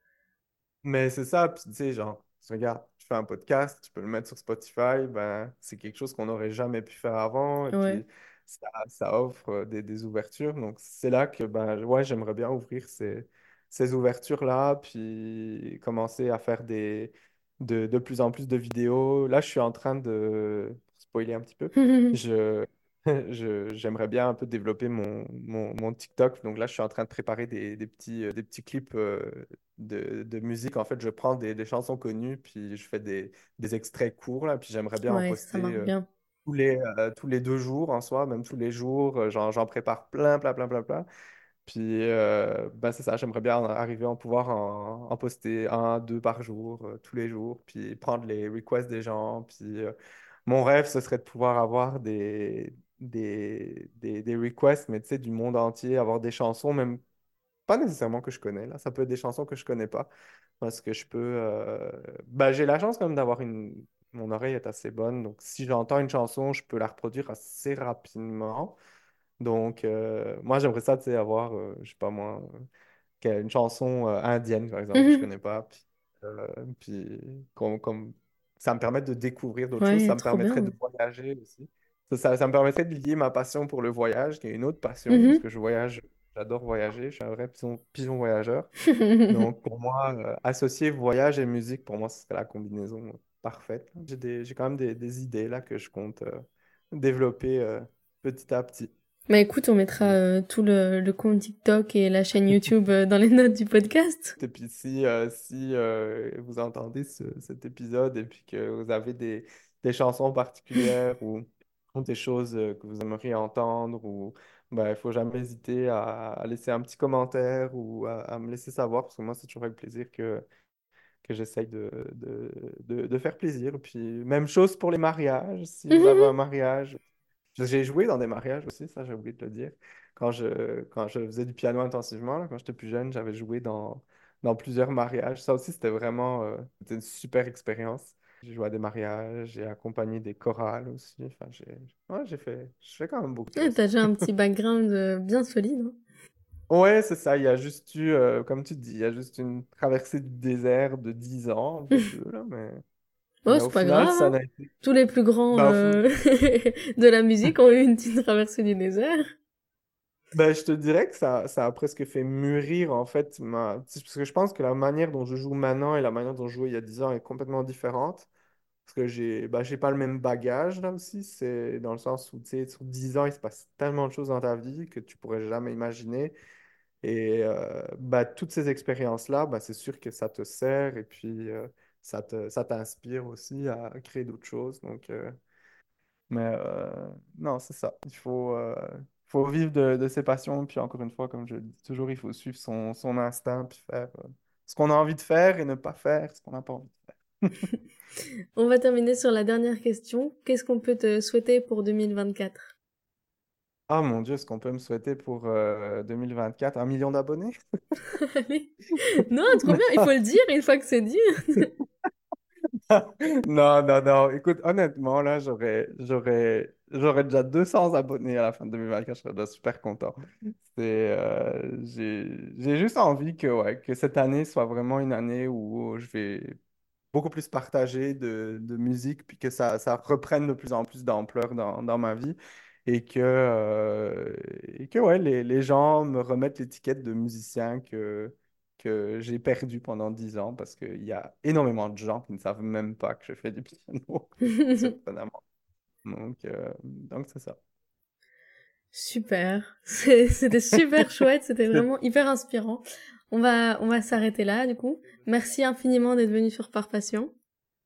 S2: Mais c'est ça, puis tu sais, genre, regarde, tu fais un podcast, tu peux le mettre sur Spotify, ben, c'est quelque chose qu'on n'aurait jamais pu faire avant, et
S1: Ouais.
S2: puis ça, ça offre euh, des, des ouvertures. Donc, c'est là que, ben, ouais, j'aimerais bien ouvrir ces, ces ouvertures-là, puis commencer à faire des, de, de plus en plus de vidéos. Là, je suis en train de, spoiler un petit peu, je, je, j'aimerais bien un peu développer mon, mon, mon TikTok. Donc là, je suis en train de préparer des, des petits, euh, des petits clips euh, de, de musique. En fait, je prends des, des chansons connues, puis je fais des, des extraits courts, là, puis j'aimerais bien en
S1: Ouais,
S2: poster euh,
S1: bien.
S2: tous les, euh, tous les deux jours en soi, même tous les jours. J'en, j'en prépare plein, plein, plein, plein, plein. Puis, euh, ben c'est ça, j'aimerais bien en- arriver à pouvoir en, poster un, deux par jour, euh, tous les jours, puis prendre les requests des gens. Puis, euh, mon rêve, ce serait de pouvoir avoir des, des, des, requests, mais tu sais, du monde entier, avoir des chansons, même pas nécessairement que je connais, là. Ça peut être des chansons que je connais pas, parce que je peux... ben, j'ai la chance quand même d'avoir une... Mon oreille est assez bonne, donc si j'entends une chanson, je peux la reproduire assez rapidement. Donc, euh, moi, j'aimerais ça, tu sais, avoir, euh, je sais pas moi, euh, une chanson euh, indienne, par exemple, que je
S1: Mhm.
S2: connais pas. Puis, euh, puis comme, comme- ça me permet de découvrir d'autres choses.
S1: Ouais,
S2: Ça me
S1: trop
S2: permettrait de voyager aussi. Ça, ça, ça me permettrait de lier ma passion pour le voyage, qui est une autre passion, parce
S1: Mhm.
S2: que je voyage, j'adore voyager. Je suis un vrai pigeon, pigeon voyageur. Donc, pour moi, euh, associer voyage et musique, pour moi, ce serait la combinaison parfaite. J'ai des, j'ai quand même des, des idées là que je compte euh, développer euh, petit à petit.
S1: Bah écoute, on mettra euh, tout le, le compte TikTok et la chaîne YouTube euh, dans les notes du podcast.
S2: Et puis si, euh, si vous entendez ce- cet épisode et puis que vous avez des, des chansons particulières ou, ou des choses que vous aimeriez entendre, ou ben, il faut jamais hésiter à, à laisser un petit commentaire ou à, à me laisser savoir parce que moi c'est toujours avec plaisir que, que j'essaye de, de, de, de faire plaisir. Puis même chose pour les mariages, si vous avez un mariage. J'ai joué dans des mariages aussi, ça j'ai oublié de le dire. Quand je, quand je faisais du piano intensivement, là, quand j'étais plus jeune, j'avais joué dans, dans plusieurs mariages. Ça aussi, c'était vraiment euh, c'était une super expérience. J'ai joué à des mariages, j'ai accompagné des chorales aussi. Enfin, j'ai ouais, j'ai fait, je fais quand même beaucoup
S1: Ouais. T'as déjà un petit background euh, bien solide. hein.
S2: Ouais, c'est ça. Il y a juste eu, euh, comme tu dis, il y a juste une traversée du désert de 10 ans, peu, là, mais,
S1: Oh, c'est pas
S2: final,
S1: grave, hein.
S2: été.
S1: Tous les plus grands euh, de la musique ont eu une petite traversée du désert.
S2: Ben, je te dirais que ça, ça a presque fait mûrir en fait ma... Parce que je pense que la manière dont je joue maintenant et la manière dont je jouais il y a 10 ans est complètement différente. Parce que j'ai ben, pas le même bagage là aussi. C'est dans le sens où tu sais, sur 10 ans, il se passe tellement de choses dans ta vie que tu pourrais jamais imaginer. Et euh, ben, toutes ces expériences-là, c'est sûr que ça te sert et puis euh, ça te, ça t'inspire aussi à créer d'autres choses. Donc, euh, mais euh, non, c'est ça. Il faut, euh, faut vivre de, de ses passions. Puis encore une fois, comme je le dis toujours, il faut suivre son, son instinct puis faire ce qu'on a envie de faire et ne pas faire ce qu'on n'a pas envie de faire.
S1: On va terminer sur la dernière question. Qu'est-ce qu'on peut te souhaiter pour 2024?
S2: Ah mon Dieu, ce qu'on peut me souhaiter pour euh, 2024? Un million d'abonnés?
S1: Non, trop bien, il faut le dire une fois que c'est dit.
S2: Non, non, non. Écoute, honnêtement, là, j'aurais, j'aurais, j'aurais déjà 200 abonnés à la fin de 2024. Je serais déjà super content. C'est, euh, j'ai, j'ai juste envie que, ouais, que cette année soit vraiment une année où je vais beaucoup plus partager de, de musique, puis que ça, ça reprenne de plus en plus d'ampleur dans, dans ma vie. Et que, euh, et que ouais, les, les gens me remettent l'étiquette de musicien que que j'ai perdu pendant 10 ans parce qu'il y a énormément de gens qui ne savent même pas que je fais du piano, surprenamment. Donc, euh, donc c'est ça.
S1: Super. C'était super chouette, c'était vraiment hyper inspirant. On va, on va s'arrêter là, du coup. Merci infiniment d'être venu sur Par Passion.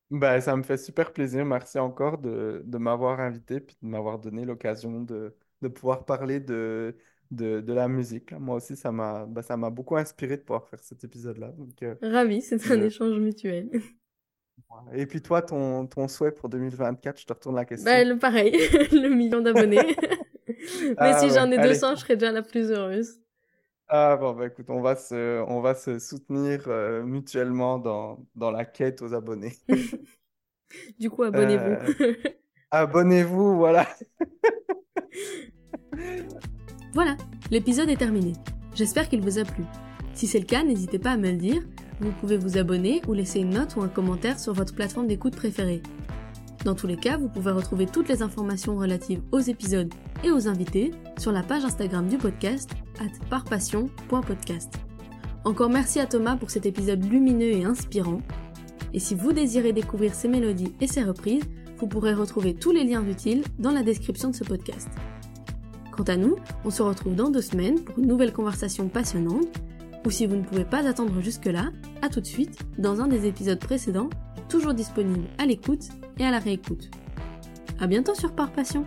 S2: Bah, ça me fait super plaisir. Merci encore de, de m'avoir invité puis de m'avoir donné l'occasion de, de pouvoir parler de, de, de la musique. Moi aussi, ça m'a bah, ça m'a beaucoup inspiré de pouvoir faire cet épisode-là. Donc, euh,
S1: Ravi, c'est un échange mutuel.
S2: Et puis toi, ton, ton souhait pour 2024, je te retourne la
S1: Bah,
S2: question.
S1: le pareil, le million d'abonnés. Mais
S2: Ah
S1: si
S2: ouais,
S1: j'en ai
S2: allez.
S1: 200, je serai déjà la plus heureuse.
S2: Ah bon, bah écoute, on va se, on va se soutenir euh, mutuellement dans, dans la quête aux abonnés.
S1: Du coup, abonnez-vous.
S2: Euh, abonnez-vous, voilà.
S1: Voilà, l'épisode est terminé. J'espère qu'il vous a plu. Si c'est le cas, n'hésitez pas à me le dire. Vous pouvez vous abonner ou laisser une note ou un commentaire sur votre plateforme d'écoute préférée. Dans tous les cas, vous pouvez retrouver toutes les informations relatives aux épisodes et aux invités sur la page Instagram du podcast at parpassion.podcast. Encore merci à Thomas pour cet épisode lumineux et inspirant. Et si vous désirez découvrir ses mélodies et ses reprises, vous pourrez retrouver tous les liens utiles dans la description de ce podcast. Quant à nous, on se retrouve dans deux semaines pour une nouvelle conversation passionnante, ou si vous ne pouvez pas attendre jusque-là, à tout de suite dans un des épisodes précédents, toujours disponible à l'écoute et à la réécoute. À bientôt sur Par Passion!